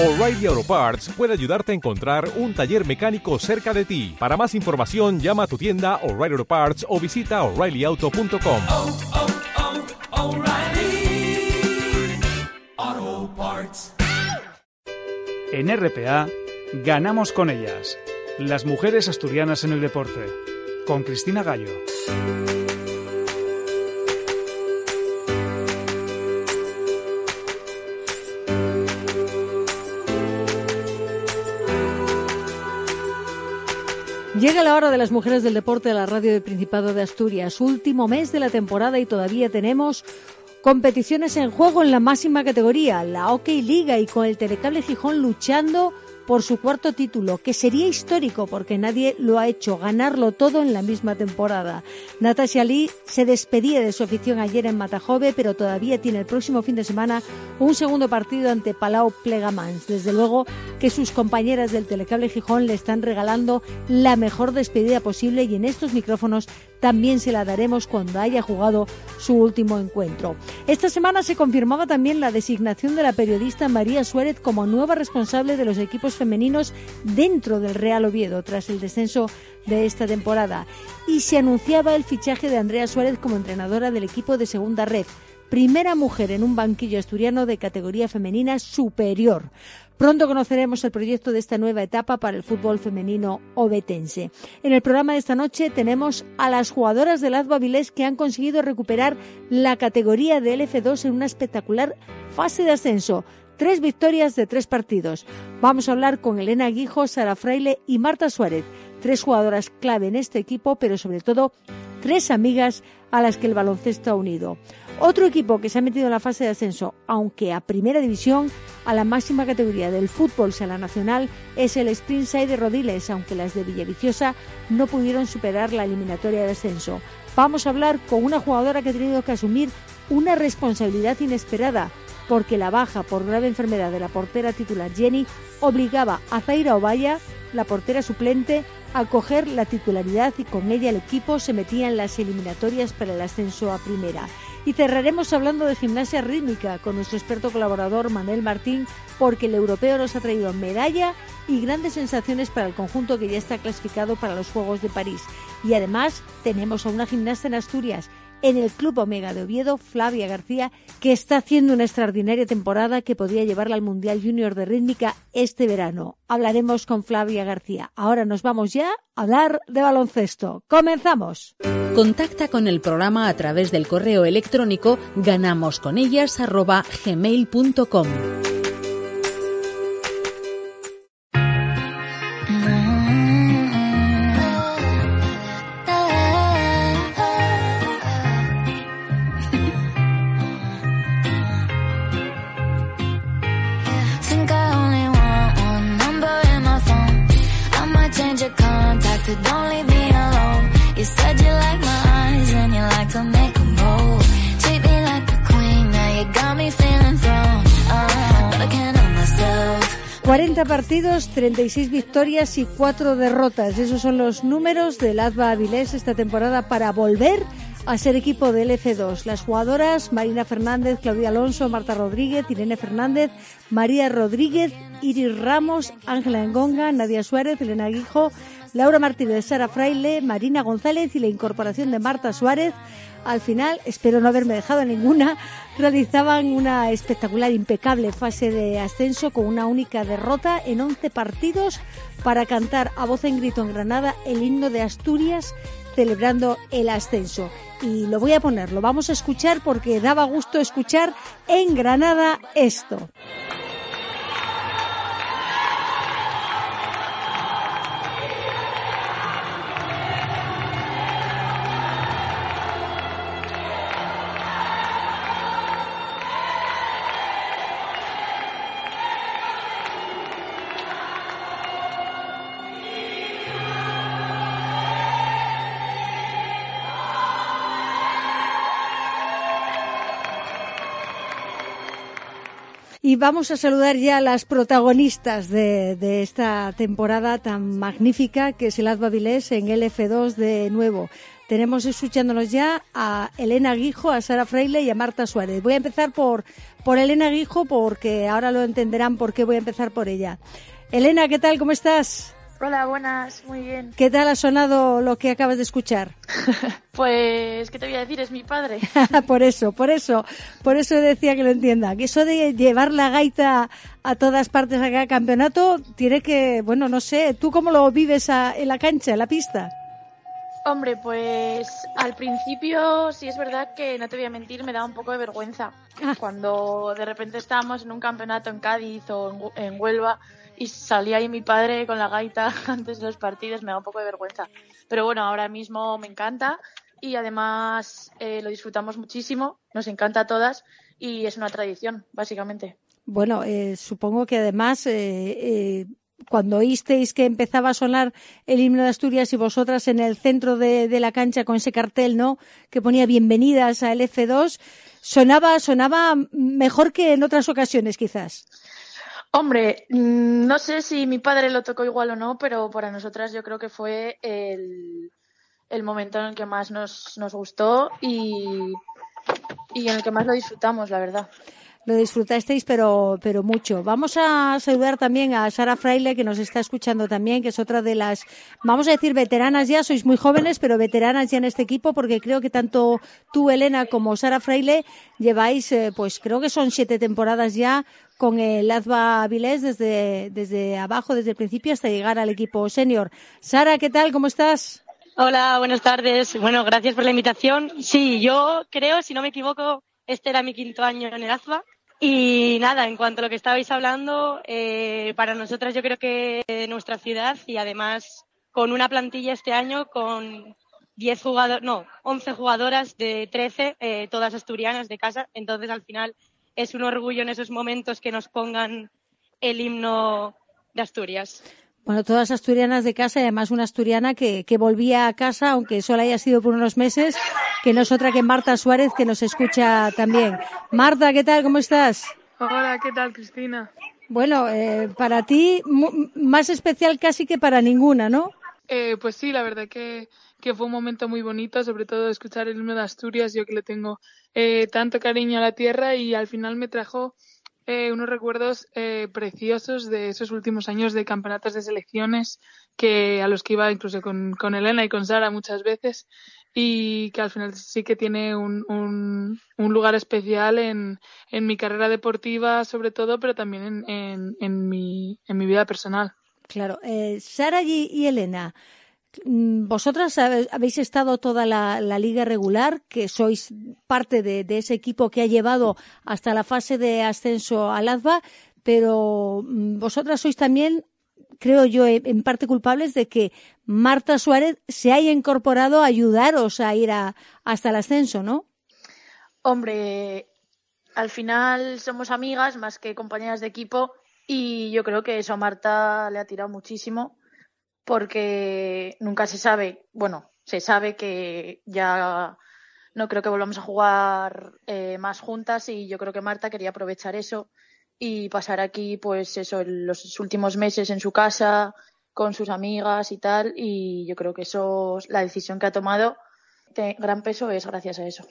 O'Reilly Auto Parts puede ayudarte a encontrar un taller mecánico cerca de ti. Para más información, llama a tu tienda O'Reilly Auto Parts o visita oreillyauto.com. oh, oh, Parts. En RPA, ganamos con ellas. Las mujeres asturianas en el deporte. Con Cristina Gallo. Llega la hora de las mujeres del deporte de la radio del Principado de Asturias. Último mes de la temporada y todavía tenemos competiciones en juego en la máxima categoría, la OK Liga, y con el Telecable Gijón luchando por su cuarto título, que sería histórico porque nadie lo ha hecho, ganarlo todo en la misma temporada. Natasha Lee se despedía de su afición ayer en Matajove, pero todavía tiene el próximo fin de semana un segundo partido ante Palau Plegamans. Desde luego que sus compañeras del Telecable Gijón le están regalando la mejor despedida posible y en estos micrófonos también se la daremos cuando haya jugado su último encuentro. Esta semana se confirmaba también la designación de la periodista María Suárez como nueva responsable de los equipos femeninos dentro del Real Oviedo tras el descenso de esta temporada y se anunciaba el fichaje de Andrea Suárez como entrenadora del equipo de segunda red, primera mujer en un banquillo asturiano de categoría femenina superior. Pronto conoceremos el proyecto de esta nueva etapa para el fútbol femenino obetense. En el programa de esta noche tenemos a las jugadoras del Azba Vilés que han conseguido recuperar la categoría de LF2 en una espectacular fase de ascenso. Tres victorias de tres partidos. Vamos a hablar con Elena Guijo, Sara Fraile y Marta Suárez, tres jugadoras clave en este equipo, pero sobre todo tres amigas a las que el baloncesto ha unido. Otro equipo que se ha metido en la fase de ascenso, aunque a primera división, a la máxima categoría del fútbol la nacional, es el Springside de Rodiles, aunque las de Villaviciosa no pudieron superar la eliminatoria de ascenso. Vamos a hablar con una jugadora que ha tenido que asumir una responsabilidad inesperada, porque la baja por grave enfermedad de la portera titular Jenny obligaba a Zaira Ovalla, la portera suplente, a coger la titularidad y con ella el equipo se metía en las eliminatorias para el ascenso a primera. Y cerraremos hablando de gimnasia rítmica con nuestro experto colaborador Manuel Martín, porque el europeo nos ha traído medalla y grandes sensaciones para el conjunto que ya está clasificado para los Juegos de París. Y además tenemos a una gimnasta en Asturias, en el Club Omega de Oviedo, Flavia García, que está haciendo una extraordinaria temporada que podría llevarla al Mundial Junior de Rítmica este verano. Hablaremos con Flavia García. Ahora nos vamos ya a hablar de baloncesto. ¡Comenzamos! Contacta con el programa a través del correo electrónico ganamosconellas@gmail.com. 40 partidos, 36 victorias y 4 derrotas. Esos son los números del Adva Avilés esta temporada para volver a ser equipo del F2. Las jugadoras Marina Fernández, Claudia Alonso, Marta Rodríguez, Irene Fernández, María Rodríguez, Iris Ramos, Ángela Engonga, Nadia Suárez, Elena Guijo, Laura Martínez, Sara Fraile, Marina González y la incorporación de Marta Suárez. Al final, espero no haberme dejado ninguna, realizaban una espectacular, impecable fase de ascenso con una única derrota en 11 partidos para cantar a voz en grito en Granada el himno de Asturias celebrando el ascenso. Y lo voy a poner, lo vamos a escuchar porque daba gusto escuchar en Granada esto. Y vamos a saludar ya a las protagonistas de, esta temporada tan magnífica que es el Adva Vilés en el F2 de nuevo. Tenemos escuchándonos ya a Elena Guijo, a Sara Freile y a Marta Suárez. Voy a empezar por, por Elena Guijo porque ahora lo entenderán por qué voy a empezar por ella. Elena, ¿qué tal? ¿Cómo estás? Hola, buenas, muy bien. ¿Qué tal ha sonado lo que acabas de escuchar? Pues, ¿qué te voy a decir? Es mi padre. por eso, por eso, por eso decía que lo entienda. Que eso de llevar la gaita a todas partes a cada campeonato tiene que, bueno, no sé, ¿tú cómo lo vives a- en la cancha, en la pista? Hombre, pues al principio sí es verdad que, no te voy a mentir, me daba un poco de vergüenza. Ah. Cuando de repente estábamos en un campeonato en Cádiz o en, en Huelva y salía ahí mi padre con la gaita antes de los partidos, me da un poco de vergüenza. Pero bueno, ahora mismo me encanta y además eh, lo disfrutamos muchísimo, nos encanta a todas y es una tradición, básicamente. Bueno, eh, supongo que además, eh, eh, cuando oísteis que empezaba a sonar el himno de Asturias y vosotras en el centro de, la cancha con ese cartel, ¿no? Que ponía bienvenidas al F2, sonaba, sonaba mejor que en otras ocasiones, quizás. Hombre, mm, no sé si mi padre lo tocó igual o no, pero para nosotras yo creo que fue el, el momento en el que más nos, nos gustó y, y en el que más lo disfrutamos, la verdad. Lo disfrutasteis, pero, pero mucho. Vamos a saludar también a Sara Fraile, que nos está escuchando también, que es otra de las, vamos a decir, veteranas ya, sois muy jóvenes, pero veteranas ya en este equipo, porque creo que tanto tú, Elena, como Sara Fraile lleváis, eh, pues creo que son siete temporadas ya con el Azba Avilés desde, desde abajo, desde el principio hasta llegar al equipo senior. Sara, ¿qué tal? ¿Cómo estás? Hola, buenas tardes. Bueno, gracias por la invitación. Sí, yo creo, si no me equivoco, este era mi quinto año en el AZBA. Y nada, en cuanto a lo que estabais hablando, eh, para nosotras yo creo que nuestra ciudad y además con una plantilla este año con 10 jugadores, no, 11 jugadoras de 13, eh, todas asturianas de casa. Entonces al final es un orgullo en esos momentos que nos pongan el himno de Asturias. Bueno, todas asturianas de casa y además una asturiana que, que volvía a casa, aunque solo haya sido por unos meses, que no es otra que Marta Suárez, que nos escucha también. Marta, ¿qué tal? ¿Cómo estás? Hola, ¿qué tal, Cristina? Bueno, eh, para ti mu- más especial casi que para ninguna, ¿no? Eh, pues sí, la verdad que, que fue un momento muy bonito, sobre todo escuchar el himno de Asturias, yo que le tengo eh, tanto cariño a la tierra y al final me trajo eh, unos recuerdos eh, preciosos de esos últimos años de campeonatos de selecciones que a los que iba incluso con, con Elena y con Sara muchas veces y que al final sí que tiene un, un, lugar especial en, en mi carrera deportiva sobre todo, pero también en, en, en, mi, vida personal. Claro. Eh, Sara y, Elena, vosotras habe- habéis estado toda la, liga regular, que sois parte de, ese equipo que ha llevado hasta la fase de ascenso al AZBA, pero mm, vosotras sois también, creo yo, en en parte culpables de que Marta Suárez se haya incorporado a ayudaros a ir a- hasta el ascenso, ¿no? Hombre, al final somos amigas más que compañeras de equipo y yo creo que eso a Marta le ha tirado muchísimo porque nunca se sabe, bueno, se sabe que ya no creo que volvamos a jugar eh, más juntas y yo creo que Marta quería aprovechar eso y pasar aquí pues eso los últimos meses en su casa con sus amigas y tal y yo creo que eso la decisión que ha tomado de gran peso es gracias a eso.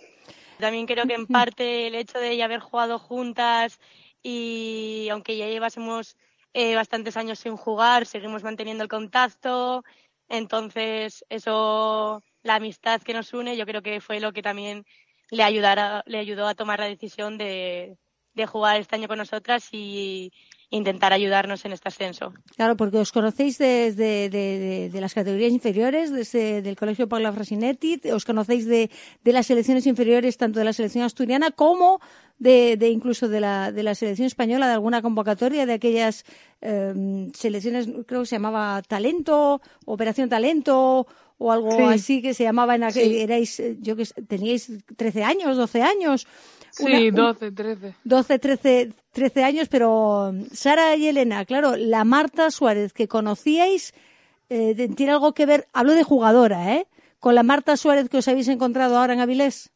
También creo que en parte el hecho de ya haber jugado juntas y aunque ya llevásemos eh, bastantes años sin jugar, seguimos manteniendo el contacto. Entonces, eso, la amistad que nos une, yo creo que fue lo que también le, ayudara, le ayudó a tomar la decisión de, de jugar este año con nosotras y intentar ayudarnos en este ascenso. Claro, porque os conocéis desde de, las categorías inferiores, desde del Colegio Paula Frasinetti, os conocéis de, de las selecciones inferiores, tanto de la selección asturiana como de, de incluso de la, de la selección española, de alguna convocatoria de aquellas eh, selecciones, creo que se llamaba Talento, Operación Talento, o algo Sí. así que se llamaba en aquel, Sí. erais, eh, yo que teníais 13 años, 12 años. Sí, Una- un- 12, 13. 12, 13, 13 años, pero mm, Sara y Elena, claro, la Marta Suárez que conocíais eh, tiene algo que ver, hablo de jugadora, ¿eh? Con la Marta Suárez que os habéis encontrado ahora en Avilés.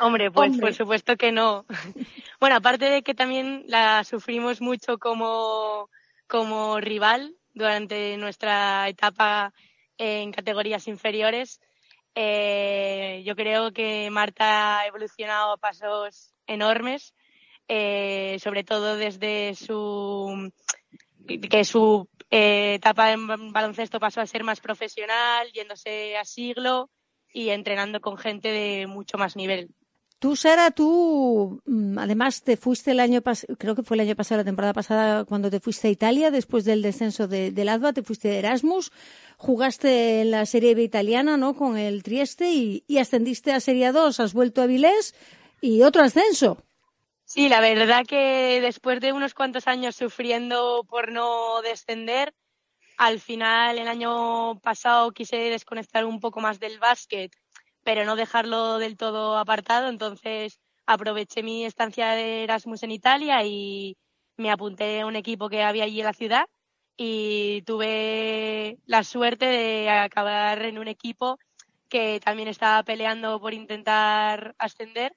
Hombre, pues Hombre. por supuesto que no. bueno, aparte de que también la sufrimos mucho como, como rival durante nuestra etapa en categorías inferiores, Eh, yo creo que Marta ha evolucionado a pasos enormes, eh, sobre todo desde su que su eh, etapa en baloncesto pasó a ser más profesional, yéndose a siglo y entrenando con gente de mucho más nivel. Tú, Sara, tú mm, además te fuiste el año pasado, creo que fue el año pasado, la temporada pasada, cuando te fuiste a Italia después del descenso de, del ADVA, te fuiste de Erasmus, jugaste en la Serie B italiana, ¿no? Con el Trieste y, y ascendiste a Serie 2, has vuelto a Vilés y otro ascenso. Sí, la verdad que después de unos cuantos años sufriendo por no descender, al final el año pasado quise desconectar un poco más del básquet, pero no dejarlo del todo apartado. Entonces aproveché mi estancia de Erasmus en Italia y me apunté a un equipo que había allí en la ciudad y tuve la suerte de acabar en un equipo que también estaba peleando por intentar ascender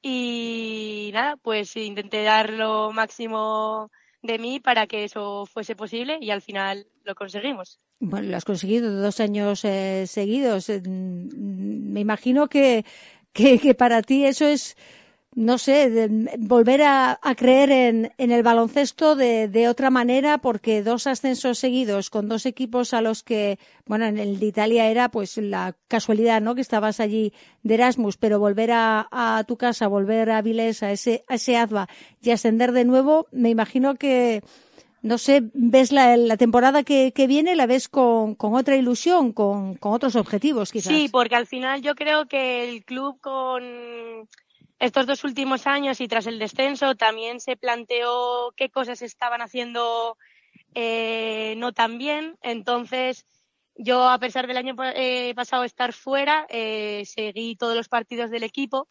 y nada, pues intenté dar lo máximo de mí para que eso fuese posible y al final lo conseguimos. Bueno, lo has conseguido dos años eh, seguidos. Eh, Me imagino que, que para ti eso es no sé, de, volver a, creer en, en, el baloncesto de, de, otra manera, porque dos ascensos seguidos con dos equipos a los que, bueno, en el de Italia era pues la casualidad, ¿no? Que estabas allí de Erasmus, pero volver a, a tu casa, volver a Vilés, a ese, a ese ADVA y ascender de nuevo, me imagino que, no sé, ves la, la temporada que, que, viene, la ves con, con otra ilusión, con, con otros objetivos, quizás. Sí, porque al final yo creo que el club con estos dos últimos años y tras el descenso también se planteó qué cosas estaban haciendo eh, no tan bien. Entonces, yo, a pesar del año eh, pasado estar fuera, eh, seguí todos los partidos del equipo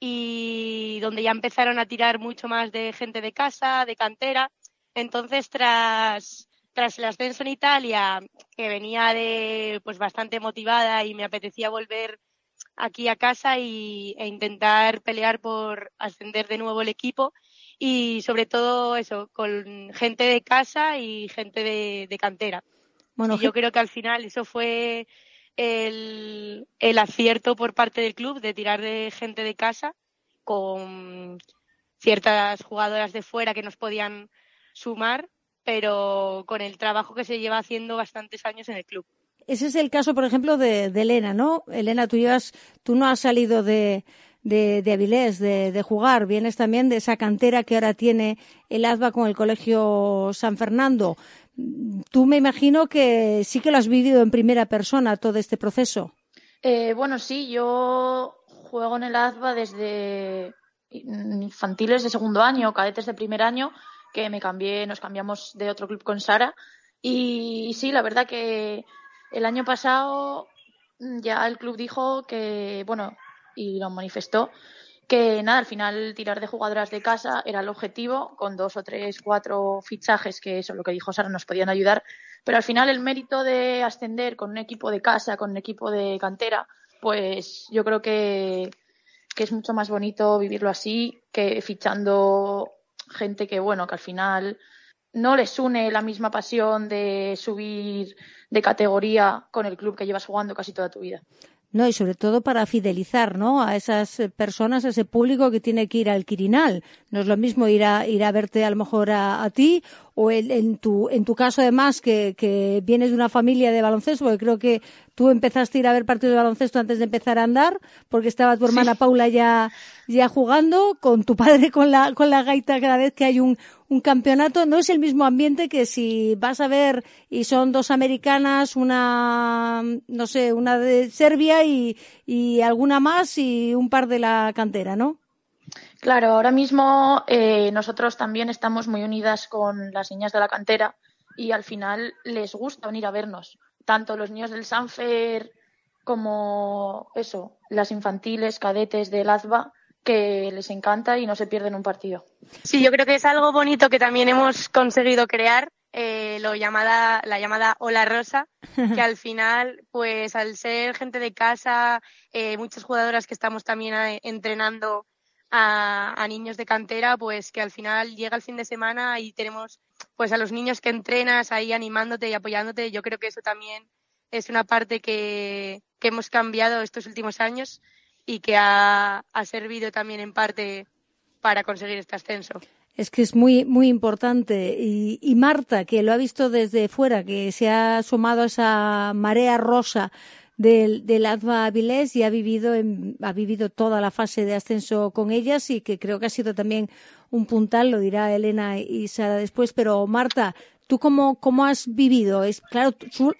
y donde ya empezaron a tirar mucho más de gente de casa, de cantera. Entonces, tras, tras el ascenso en Italia, que venía de pues bastante motivada y me apetecía volver aquí a casa y, e intentar pelear por ascender de nuevo el equipo y sobre todo eso, con gente de casa y gente de, de cantera. Bueno, y yo creo que al final eso fue el, el acierto por parte del club de tirar de gente de casa con ciertas jugadoras de fuera que nos podían sumar, pero con el trabajo que se lleva haciendo bastantes años en el club. Ese es el caso, por ejemplo, de, Elena, ¿no? Elena, tú llevas, tú no has salido de, de, de Avilés, de, de, jugar, vienes también de esa cantera que ahora tiene el ASBA con el Colegio San Fernando. Tú me imagino que sí que lo has vivido en primera persona todo este proceso. Eh, bueno, sí, yo juego en el ASBA desde infantiles de segundo año, cadetes de primer año, que me cambié, nos cambiamos de otro club con Sara. Y, y sí, la verdad que el año pasado mm, ya el club dijo que, bueno, y lo manifestó, que nada, al final tirar de jugadoras de casa era el objetivo, con dos o tres, cuatro fichajes que eso, lo que dijo Sara, nos podían ayudar, pero al final el mérito de ascender con un equipo de casa, con un equipo de cantera, pues yo creo que, que es mucho más bonito vivirlo así que fichando gente que, bueno, que al final no les une la misma pasión de subir de categoría con el club que llevas jugando casi toda tu vida. No, y sobre todo para fidelizar, ¿no? A esas personas, a ese público que tiene que ir al Quirinal. No es lo mismo ir a, ir a verte a lo mejor a, a ti o en, en, tu, en tu caso además que, que vienes de una familia de baloncesto, porque creo que tú empezaste a ir a ver partidos de baloncesto antes de empezar a andar, porque estaba tu hermana sí. Paula ya, ya jugando, con tu padre con la, con la gaita cada vez que hay un, un campeonato. No es el mismo ambiente que si vas a ver y son dos americanas, una, no sé, una de Serbia y, alguna más y un par de la cantera, ¿no? Claro, ahora mismo eh, nosotros también estamos muy unidas con las niñas de la cantera y al final les gusta venir a vernos, tanto los niños del Sanfer como eso, las infantiles, cadetes del AZBA, que les encanta y no se pierden un partido. Sí, yo creo que es algo bonito que también hemos conseguido crear, eh, lo llamada, la llamada Hola Rosa, que al final, pues al ser gente de casa, eh, muchas jugadoras que estamos también a, entrenando a, a, niños de cantera, pues que al final llega el fin de semana y tenemos pues a los niños que entrenas ahí animándote y apoyándote. Yo creo que eso también es una parte que, que hemos cambiado estos últimos años y que ha, ha servido también en parte para conseguir este ascenso. Es que es muy, muy importante. Y, y, Marta, que lo ha visto desde fuera, que se ha sumado a esa marea rosa del, del Adva Avilés y ha vivido, en, ha vivido toda la fase de ascenso con ellas y que creo que ha sido también un puntal, lo dirá Elena y Sara después. Pero Marta, ¿tú cómo, cómo has vivido? Es, claro,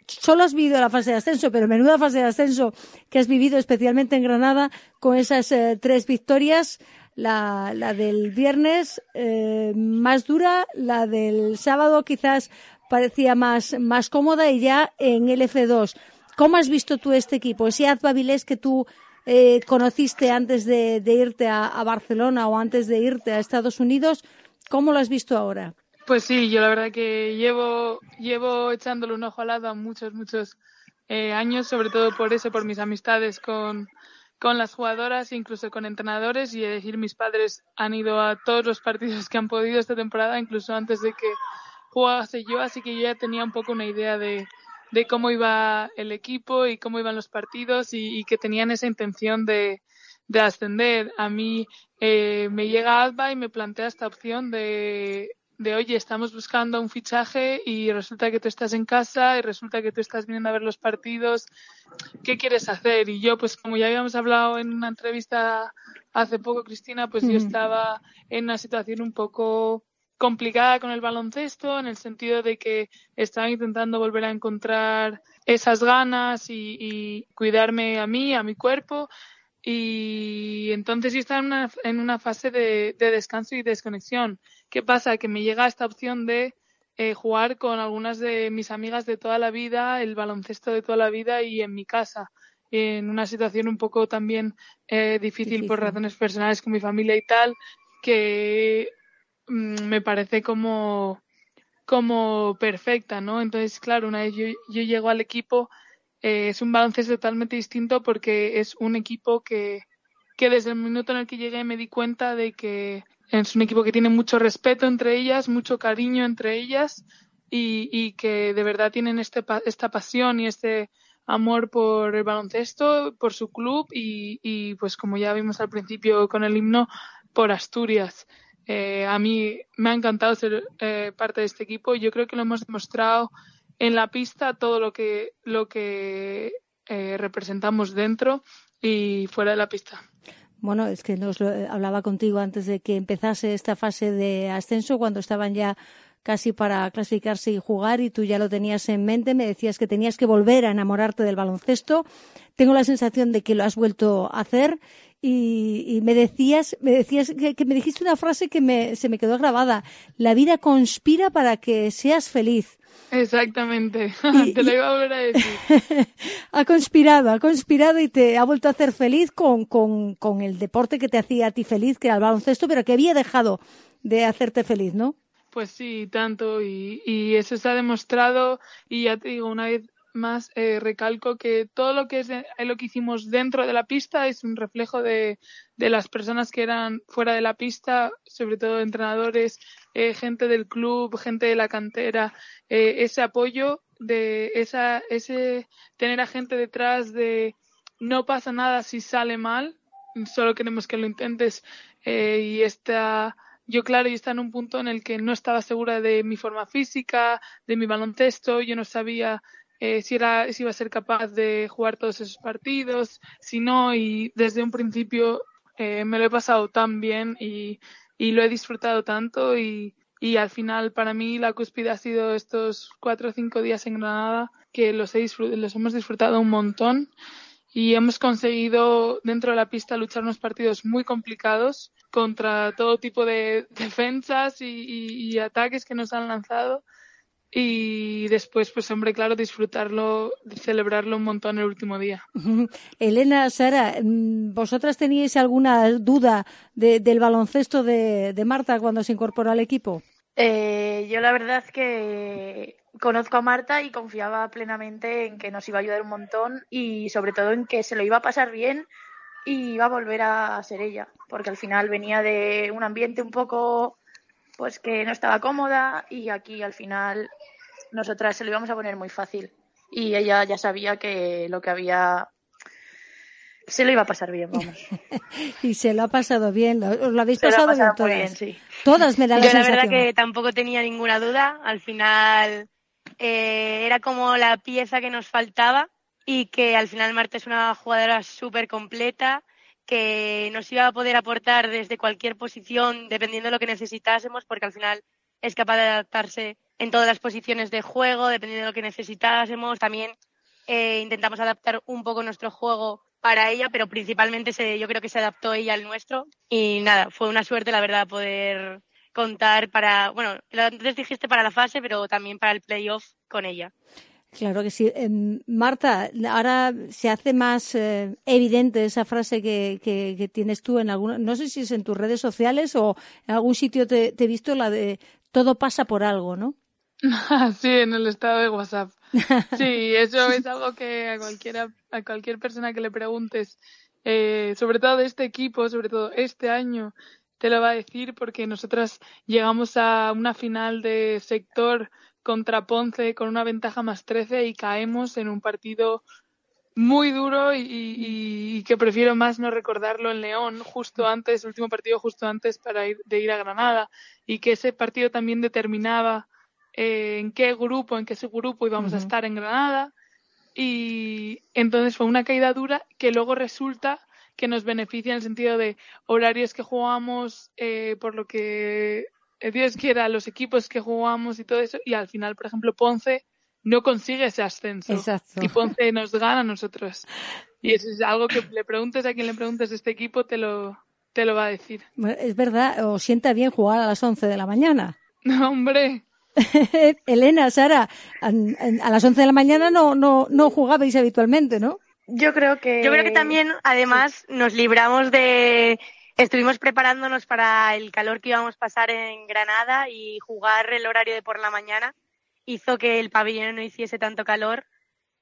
solo has vivido la fase de ascenso, pero menuda fase de ascenso que has vivido especialmente en Granada con esas eh, tres victorias la, la del viernes eh, más dura, la del sábado quizás parecía más, más cómoda y ya en el F2. ¿Cómo has visto tú este equipo? Ese Azbavilés que tú eh, conociste antes de, de irte a, a, Barcelona o antes de irte a Estados Unidos, ¿cómo lo has visto ahora? Pues sí, yo la verdad que llevo, llevo echándole un ojo al lado muchos, muchos eh, años, sobre todo por eso, por mis amistades con, con las jugadoras, incluso con entrenadores y decir mis padres han ido a todos los partidos que han podido esta temporada, incluso antes de que jugase yo, así que yo ya tenía un poco una idea de, de cómo iba el equipo y cómo iban los partidos y, y que tenían esa intención de, de ascender. A mí eh, me llega Alba y me plantea esta opción de, de, oye, estamos buscando un fichaje y resulta que tú estás en casa y resulta que tú estás viniendo a ver los partidos. ¿Qué quieres hacer? Y yo, pues como ya habíamos hablado en una entrevista hace poco, Cristina, pues mm. yo estaba en una situación un poco complicada con el baloncesto, en el sentido de que estaba intentando volver a encontrar esas ganas y, y cuidarme a mí, a mi cuerpo. Y entonces yo estaba en una, en una fase de, de descanso y desconexión. ¿Qué pasa? Que me llega esta opción de eh, jugar con algunas de mis amigas de toda la vida, el baloncesto de toda la vida y en mi casa, en una situación un poco también eh, difícil, difícil por razones personales con mi familia y tal, que mmm, me parece como, como perfecta, ¿no? Entonces, claro, una vez yo, yo llego al equipo, eh, es un baloncesto totalmente distinto porque es un equipo que, que desde el minuto en el que llegué me di cuenta de que es un equipo que tiene mucho respeto entre ellas, mucho cariño entre ellas y, que de verdad tienen este, esta pasión y este amor por el baloncesto, por su club y, y pues como ya vimos al principio con el himno, por Asturias. Eh, a mí me ha encantado ser eh, parte de este equipo y yo creo que lo hemos demostrado en la pista todo lo que, lo que eh, representamos dentro y fuera de la pista. Bueno, es que nos lo hablaba contigo antes de que empezase esta fase de ascenso, cuando estaban ya casi para clasificarse y jugar y tú ya lo tenías en mente, me decías que tenías que volver a enamorarte del baloncesto. Tengo la sensación de que lo has vuelto a hacer y, y me decías, me decías que, que, me dijiste una frase que me, se me quedó grabada. La vida conspira para que seas feliz. Exactamente, y, te lo iba a volver a decir. ha conspirado, ha conspirado y te ha vuelto a hacer feliz con, con, con el deporte que te hacía a ti feliz, que era el baloncesto, pero que había dejado de hacerte feliz, ¿no? Pues sí, tanto, y, y eso se ha demostrado, y ya te digo, una vez más eh, recalco que todo lo que es de, lo que hicimos dentro de la pista es un reflejo de, de, las personas que eran fuera de la pista, sobre todo entrenadores, eh, gente del club, gente de la cantera, eh, ese apoyo de esa, ese tener a gente detrás de no pasa nada si sale mal, solo queremos que lo intentes eh, y está yo claro, yo estaba en un punto en el que no estaba segura de mi forma física, de mi baloncesto, yo no sabía eh, si, era, si iba a ser capaz de jugar todos esos partidos, si no, y desde un principio eh, me lo he pasado tan bien y, y lo he disfrutado tanto y, y al final para mí la cúspide ha sido estos cuatro o cinco días en Granada que los, he los hemos disfrutado un montón y hemos conseguido dentro de la pista luchar unos partidos muy complicados contra todo tipo de defensas y, ataques que nos han lanzado y después, pues hombre, claro, disfrutarlo, celebrarlo un montón el último día. Elena, Sara, mm, ¿vosotras teníais alguna duda de, del baloncesto de, de, Marta cuando se incorporó al equipo? Eh, yo la verdad es que conozco a Marta y confiaba plenamente en que nos iba a ayudar un montón y sobre todo en que se lo iba a pasar bien y iba a volver a ser ella, porque al final venía de un ambiente un poco pues que no estaba cómoda y aquí al final nosotras se lo íbamos a poner muy fácil. y ella ya sabía que lo que había se lo iba a pasar bien, vamos. y se lo ha pasado bien, lo- os lo habéis Se lo ha pasado bien pasado muy todas. bien, sí. Todas me da la Yo la sensación. verdad que tampoco tenía ninguna duda. Al final eh, era como la pieza que nos faltaba y que al final Marta es una jugadora súper completa que nos iba a poder aportar desde cualquier posición dependiendo de lo que necesitásemos porque al final es capaz de adaptarse en todas las posiciones de juego dependiendo de lo que necesitásemos. También eh, intentamos adaptar un poco nuestro juego para ella, pero principalmente se, yo creo que se adaptó ella al nuestro. Y nada, fue una suerte, la verdad, poder contar para, bueno, antes dijiste para la fase, pero también para el playoff con ella. Claro que sí. Em, Marta, ahora se hace más eh, evidente esa frase que, que, que tienes tú en alguna, no sé si es en tus redes sociales o en algún sitio te, te he visto la de todo pasa por algo, ¿no? Sí, en el estado de WhatsApp. Sí, eso es algo que a cualquiera, a cualquier persona que le preguntes, eh, sobre todo de este equipo, sobre todo este año, te lo va a decir porque nosotras llegamos a una final de sector contra Ponce con una ventaja más 13 y caemos en un partido muy duro y, y- y que prefiero más no recordarlo en León justo antes, el último partido justo antes para ir, de ir a Granada y que ese partido también determinaba eh, en qué grupo, en qué subgrupo íbamos a estar en Granada y entonces fue una caída dura que luego resulta que nos beneficia en el sentido de horarios que jugamos, eh, por lo que Dios quiera, los equipos que jugamos y todo eso y al final, por ejemplo, Ponce no consigue ese ascenso Exacto. y Ponce nos gana a nosotros. Y eso es algo que le preguntes a quien le preguntes de este equipo, te lo, te lo va a decir. Es verdad, os sienta bien jugar a las 11 de la mañana. No, hombre, Elena, Sara, a, a las 11 de la mañana no, no, no jugabais habitualmente, ¿no? Yo creo que Yo creo que también, además, nos libramos de. Estuvimos preparándonos para el calor que íbamos a pasar en Granada y jugar el horario de por la mañana hizo que el pabellón no hiciese tanto calor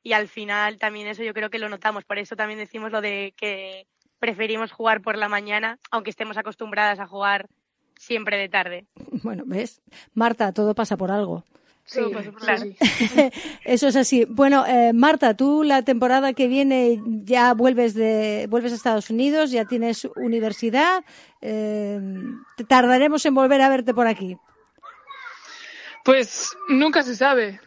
y al final también eso yo creo que lo notamos. Por eso también decimos lo de que preferimos jugar por la mañana, aunque estemos acostumbradas a jugar siempre de tarde. Bueno, ¿ves? Marta, todo pasa por algo. Sí, claro. Eso es así. Bueno, eh, Marta, tú la temporada que viene ya vuelves de vuelves a Estados Unidos, ya tienes universidad. eh, tardaremos en volver a verte por aquí. Pues nunca se sabe,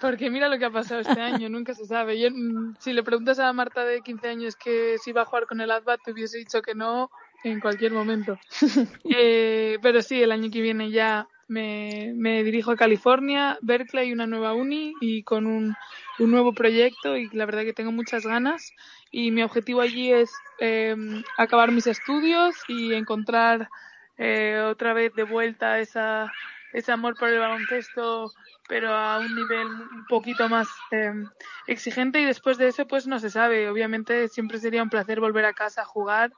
porque mira lo que ha pasado este año, nunca se sabe. Yo, mm, si le preguntas a Marta de 15 años que si va a jugar con el ADVA, te hubiese dicho que no en cualquier momento. Eh, pero sí, el año que viene ya me, me dirijo a California, Berkeley, una nueva uni y con un, un nuevo proyecto y la verdad que tengo muchas ganas. Y mi objetivo allí es eh, acabar mis estudios y encontrar eh, otra vez de vuelta esa, ese amor por el baloncesto pero a un nivel un poquito más eh, exigente. Y después de eso pues no se sabe. Obviamente siempre sería un placer volver a casa a jugar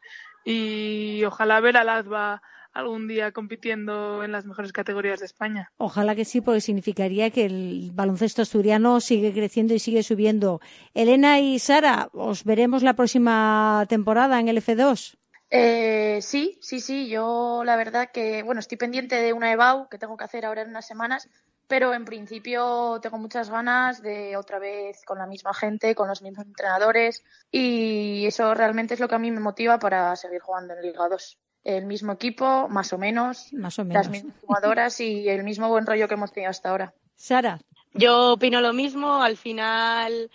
y ojalá ver al ASBA algún día compitiendo en las mejores categorías de España. Ojalá que sí, porque significaría que el baloncesto asturiano sigue creciendo y sigue subiendo. Elena y Sara, os veremos la próxima temporada en el F2. Eh, sí, sí, sí. Yo la verdad que, bueno, estoy pendiente de una EBAU que tengo que hacer ahora en unas semanas, pero en principio tengo muchas ganas de otra vez con la misma gente, con los mismos entrenadores y eso realmente es lo que a mí me motiva para seguir jugando en Liga 2. El mismo equipo, más o menos, Más o menos. las mismas jugadoras y el mismo buen rollo que hemos tenido hasta ahora. Sara, Yo opino lo mismo. Al final,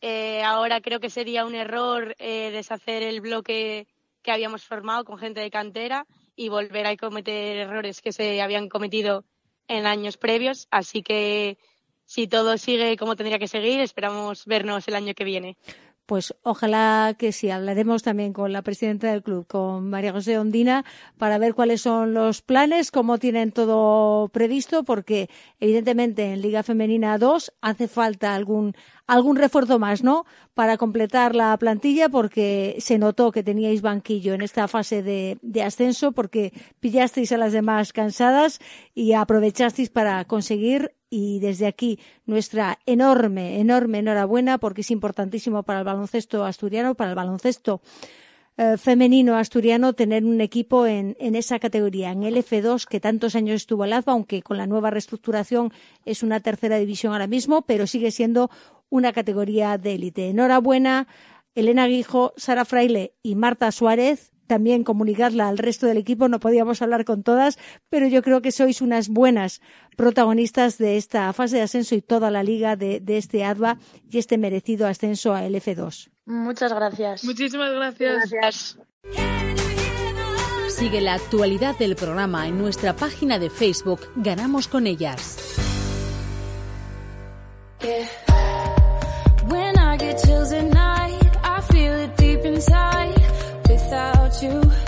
eh, ahora creo que sería un error eh, deshacer el bloque que habíamos formado con gente de cantera y volver a cometer errores que se habían cometido en años previos. Así que si todo sigue como tendría que seguir, esperamos vernos el año que viene. Pues ojalá que sí. Hablaremos también con la presidenta del club, con María José Ondina, para ver cuáles son los planes, cómo tienen todo previsto, porque evidentemente en Liga Femenina 2 hace falta algún, algún refuerzo más, ¿no? Para completar la plantilla, porque se notó que teníais banquillo en esta fase de, de ascenso, porque pillasteis a las demás cansadas y aprovechasteis para conseguir y desde aquí nuestra enorme, enorme enhorabuena porque es importantísimo para el baloncesto asturiano, para el baloncesto eh, femenino asturiano tener un equipo en, esa categoría, en el F2 que tantos años estuvo el AZBA, aunque con la nueva reestructuración es una tercera división ahora mismo, pero sigue siendo una categoría de élite. Enhorabuena, Elena Guijo, Sara Fraile y Marta Suárez. También comunicarla al resto del equipo, no podíamos hablar con todas, pero yo creo que sois unas buenas protagonistas de esta fase de ascenso y toda la liga de, de este ADVA y este merecido ascenso a LF2. Muchas gracias. Muchísimas gracias. Gracias. Sigue la actualidad del programa en nuestra página de Facebook Ganamos con ellas. When I get chills at night, I feel it deep inside. you.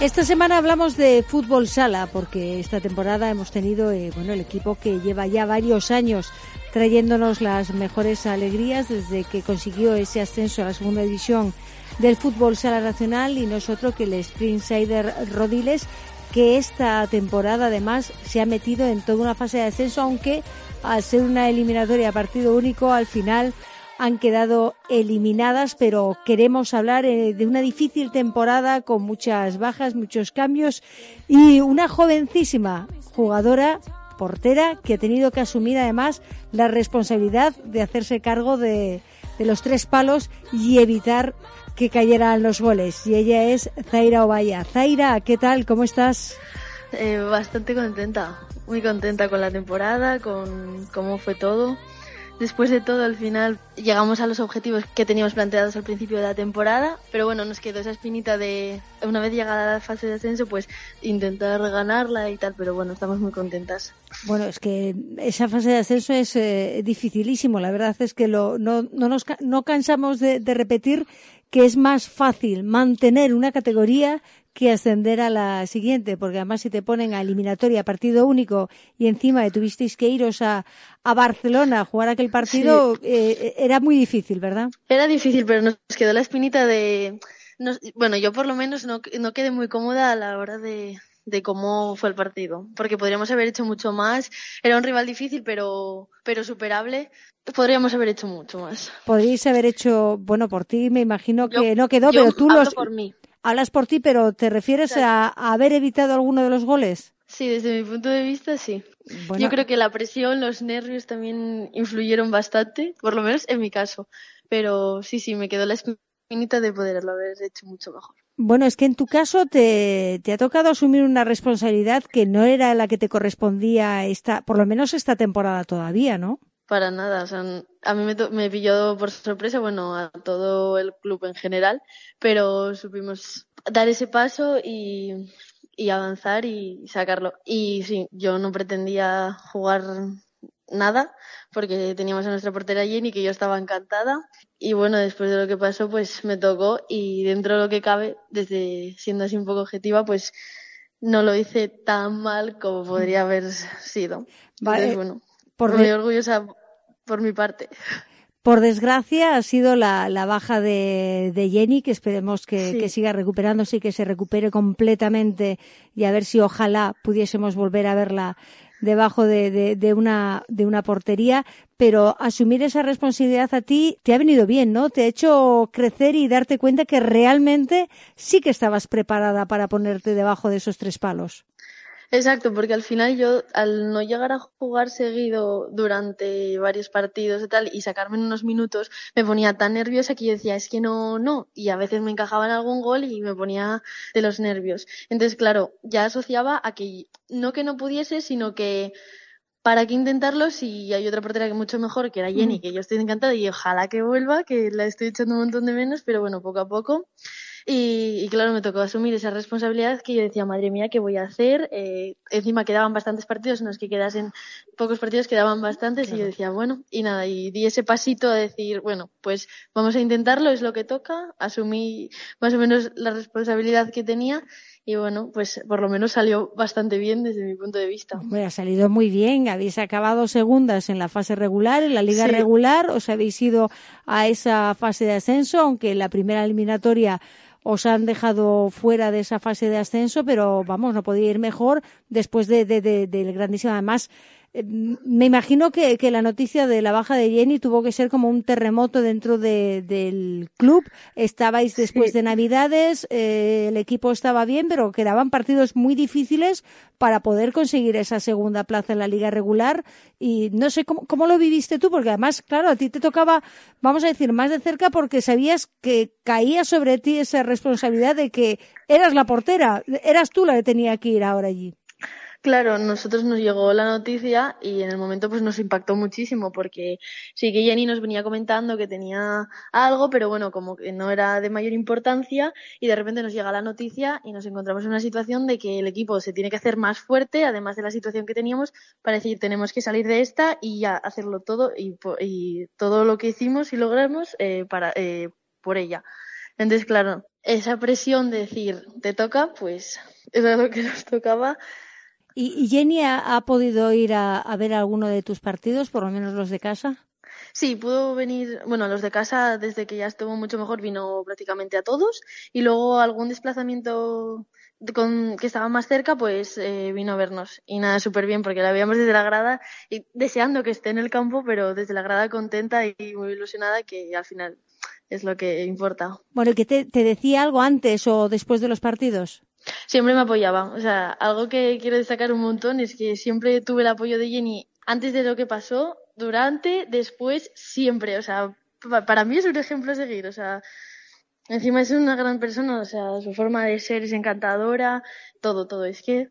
Esta semana hablamos de fútbol sala porque esta temporada hemos tenido eh, bueno el equipo que lleva ya varios años trayéndonos las mejores alegrías desde que consiguió ese ascenso a la segunda división del fútbol sala nacional. Y nosotros que el Springsider Rodiles que esta temporada además se ha metido en toda una fase de ascenso aunque al ser una eliminatoria a partido único al final han quedado eliminadas, pero queremos hablar eh, de una difícil temporada con muchas bajas, muchos cambios y una jovencísima jugadora portera que ha tenido que asumir además la responsabilidad de hacerse cargo de, de los tres palos y evitar que cayeran los goles. Y ella es Zaira Ovalla. Zaira, ¿qué tal? ¿Cómo estás? Eh, bastante contenta, muy contenta con la temporada, con cómo fue todo. Después de todo, al final llegamos a los objetivos que teníamos planteados al principio de la temporada, pero bueno, nos quedó esa espinita de, una vez llegada la fase de ascenso, pues intentar ganarla y tal, pero bueno, estamos muy contentas. Bueno, es que esa fase de ascenso es eh, dificilísimo. La verdad es que lo, no, no, nos, no cansamos de, de repetir que es más fácil mantener una categoría que ascender a la siguiente, porque además si te ponen a eliminatoria, partido único, y encima de tuvisteis que iros a, a Barcelona a jugar aquel partido, eh, era muy difícil, ¿verdad? Era difícil, pero nos quedó la espinita de... nos- bueno, yo por lo menos no, no quedé muy cómoda a la hora de, de cómo fue el partido, porque podríamos haber hecho mucho más. Era un rival difícil, pero, pero superable. Podríamos haber hecho mucho más. Podríais haber hecho, bueno, por ti me imagino que Yo- no quedó, yo pero tú los... por mí. Hablas por ti, pero ¿te refieres a, a haber evitado alguno de los goles? Sí, desde mi punto de vista, sí. Bueno, Yo creo que la presión, los nervios también influyeron bastante, por lo menos en mi caso. Pero sí, sí, me quedó la espinita de poderlo haber hecho mucho mejor. Bueno, es que en tu caso te, te ha tocado asumir una responsabilidad que no era la que te correspondía esta, por lo menos esta temporada todavía, ¿no? Para nada, o sea, a mí me, me pilló por sorpresa, bueno, a todo el club en general, pero supimos dar ese paso y, y avanzar y sacarlo. Y sí, yo no pretendía jugar nada porque teníamos a nuestra portera Jenny que yo estaba encantada y bueno después de lo que pasó pues me tocó y dentro de lo que cabe desde siendo así un poco objetiva pues no lo hice tan mal como podría haber sido. Vale, entonces bueno por muy orgullosa por mi parte Por desgracia ha sido la, la baja de, de Jenny, que esperemos que, Sí. que siga recuperándose y que se recupere completamente y a ver si ojalá pudiésemos volver a verla debajo de, de, de una, de una portería. Pero asumir esa responsabilidad a ti te ha venido bien, ¿no? Te ha hecho crecer y darte cuenta que realmente sí que estabas preparada para ponerte debajo de esos tres palos. Exacto, porque al final yo, al no llegar a jugar seguido durante varios partidos y tal, y sacarme en unos minutos, me ponía tan nerviosa que yo decía, es que no, no, y a veces me encajaban algún gol y me ponía de los nervios. Entonces, claro, ya asociaba a que no que no pudiese, sino que para qué intentarlo si hay otra portera que mucho mejor, que era Jenny, Mm. que yo estoy encantada y ojalá que vuelva, que la estoy echando un montón de menos, pero bueno, poco a poco. Y, y claro, me tocó asumir esa responsabilidad que yo decía, madre mía, ¿qué voy a hacer? Eh, encima quedaban bastantes partidos, no es que quedasen pocos partidos, quedaban bastantes y yo decía, bueno, y nada, y di ese pasito a decir, bueno, pues vamos a intentarlo, es lo que toca, asumí más o menos la responsabilidad que tenía y bueno, pues por lo menos salió bastante bien desde mi punto de vista. Hombre, ha salido muy bien. Habéis acabado segundas en la fase regular, en la liga Sí. regular. Os habéis ido a esa fase de ascenso, aunque la primera eliminatoria os han dejado fuera de esa fase de ascenso, pero vamos, no podía ir mejor después de, de- de- del grandísimo. Además, me imagino que, que la noticia de la baja de Jenny tuvo que ser como un terremoto dentro de- del club. Estabais después de Navidades, eh, el equipo estaba bien, pero quedaban partidos muy difíciles para poder conseguir esa segunda plaza en la liga regular. Y no sé cómo, cómo lo viviste tú, porque además, claro, a ti te tocaba, vamos a decir, más de cerca porque sabías que caía sobre ti esa responsabilidad de que eras la portera, eras tú la que tenía que ir ahora allí. Claro, nosotros nos llegó la noticia y en el momento pues nos impactó muchísimo porque sí que Jenny nos venía comentando que tenía algo, pero bueno, como que no era de mayor importancia y de repente nos llega la noticia y nos encontramos en una situación de que el equipo se tiene que hacer más fuerte, además de la situación que teníamos, para decir tenemos que salir de esta y ya hacerlo todo y, y todo lo que hicimos y logramos eh, para eh, por ella. Entonces, claro, esa presión de decir te toca, pues era lo que nos tocaba. ¿Y, y Jenny ha, ha podido ir a, a ver alguno de tus partidos, por lo menos los de casa? Sí, pudo venir, bueno, los de casa desde que ya estuvo mucho mejor vino prácticamente a todos y luego algún desplazamiento de- con, que estaba más cerca pues eh, vino a vernos y nada, súper bien porque la veíamos desde la grada y deseando que esté en el campo pero desde la grada contenta y muy ilusionada que al final es lo que importa. Bueno, ¿y que te, te decía algo antes o después de los partidos? Siempre me apoyaba, o sea, algo que quiero destacar un montón es que siempre tuve el apoyo de Jenny antes de lo que pasó, durante, después, siempre, o sea, pa- para mí es un ejemplo a seguir, o sea, encima es una gran persona, o sea, su forma de ser es encantadora, todo, todo, es que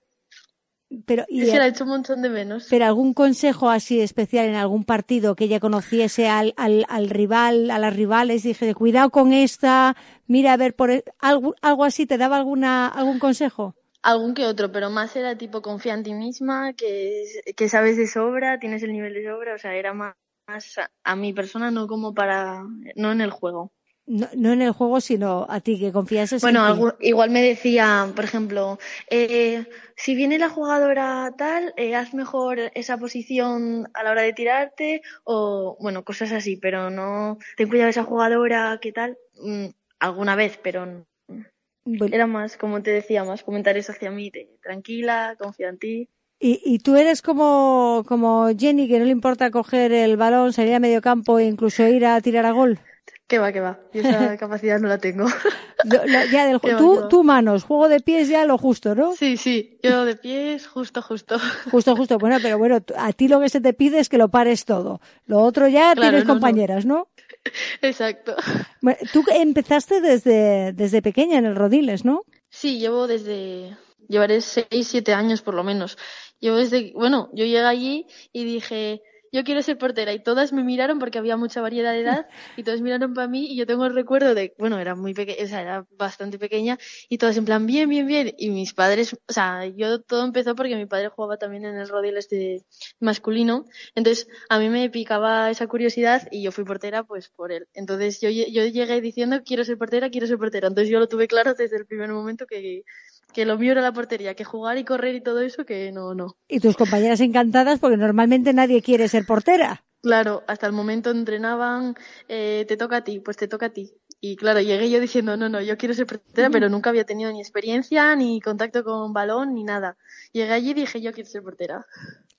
Pero, y, se la he hecho un montón de menos. pero algún consejo así especial en algún partido que ella conociese al, al, al rival, a las rivales, dije, cuidado con esta, mira a ver por e-", algo, algo así, ¿te daba alguna, algún consejo? Algún que otro, pero más era tipo confía en ti misma, que, que sabes de sobra, tienes el nivel de sobra, o sea, era más, más a, a mi persona, no como para, no en el juego. No, no en el juego, sino a ti, que Bueno, en ti. algu- igual me decía, por ejemplo, eh, si viene la jugadora tal, eh, haz mejor esa posición a la hora de tirarte o, bueno, cosas así, pero no, ten cuidado de esa jugadora, ¿qué tal? Mm, alguna vez, pero n- Bueno. era más, como te decía, más comentarios hacia mí, de, tranquila, confía en ti. Y, y tú eres como, como Jenny, que no le importa coger el balón, salir a medio campo e incluso ir a tirar a gol. Que va, que va, yo esa capacidad no la tengo. Lo- lo- ya del, tú, tú manos, juego de pies ya lo justo, ¿no? Sí, sí, yo de pies, justo, justo. Justo, justo. Bueno, pero bueno, a ti lo que se te pide es que lo pares todo. Lo otro ya Claro, tienes no, compañeras, ¿no? Exacto. Bueno, tú empezaste desde, desde pequeña en el Rodiles, ¿no? Sí, llevo desde, llevaré seis, siete años por lo menos. Llevo desde, bueno, yo llegué allí y dije, yo quiero ser portera y todas me miraron porque había mucha variedad de edad y todas miraron para mí y yo tengo el recuerdo de, bueno, era muy pequeña, o sea, era bastante pequeña y todas en plan, bien, bien, bien. Y mis padres, o sea, yo todo empezó porque mi padre jugaba también en el Rodiles de masculino, entonces a mí me picaba esa curiosidad y yo fui portera pues por él. Entonces yo, yo llegué diciendo, quiero ser portera, quiero ser portera. Entonces yo lo tuve claro desde el primer momento que, que lo mío era la portería, que jugar y correr y todo eso, que no, no. Y tus compañeras encantadas porque normalmente nadie quiere ser portera. Claro, hasta el momento entrenaban, eh, te toca a ti, pues te toca a ti. Y claro, llegué yo diciendo, no, no, yo quiero ser portera, pero nunca había tenido ni experiencia, ni contacto con balón, ni nada. Llegué allí y dije, yo quiero ser portera.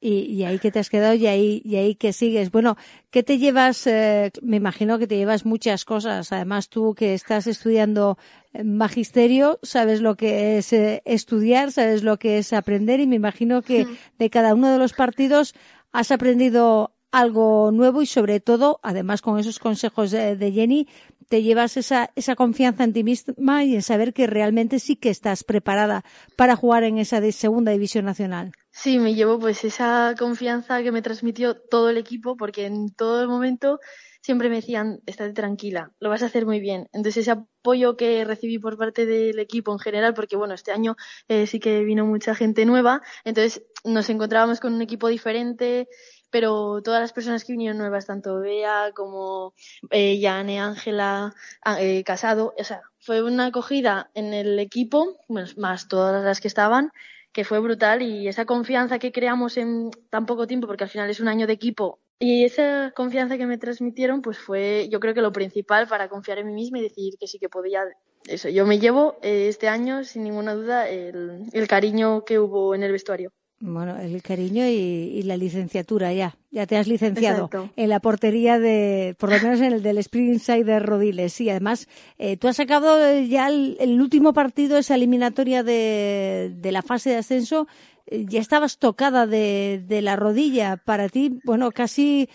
Y, y ahí que te has quedado y ahí, y ahí que sigues. Bueno, ¿qué te llevas? Eh, me imagino que te llevas muchas cosas. Además, tú que estás estudiando eh, magisterio, sabes lo que es eh, estudiar, sabes lo que es aprender y me imagino que de cada uno de los partidos has aprendido algo nuevo y sobre todo, además con esos consejos de, de Jenny, te llevas esa, esa confianza en ti misma y en saber que realmente sí que estás preparada para jugar en esa de segunda división nacional. Sí, me llevo pues esa confianza que me transmitió todo el equipo, porque en todo momento siempre me decían, estate tranquila, lo vas a hacer muy bien. Entonces ese apoyo que recibí por parte del equipo en general, porque bueno, este año eh, sí que vino mucha gente nueva, entonces nos encontrábamos con un equipo diferente, pero todas las personas que vinieron nuevas, tanto Bea como eh, Yane, Ángela, ah, eh, Casado, o sea, fue una acogida en el equipo, más todas las que estaban, que fue brutal y esa confianza que creamos en tan poco tiempo, porque al final es un año de equipo, y esa confianza que me transmitieron, pues fue yo creo que lo principal para confiar en mí misma y decir que sí que podía eso. Yo me llevo eh, este año, sin ninguna duda, el, el cariño que hubo en el vestuario. Bueno, el cariño y, y la licenciatura ya. Ya te has licenciado Exacto. en la portería de, por lo menos en el del Springside de Rodiles. Sí, además, eh, tú has sacado ya el, el último partido, esa eliminatoria de, de la fase de ascenso. eh, Ya estabas tocada de, de la rodilla. Para ti, bueno, casi,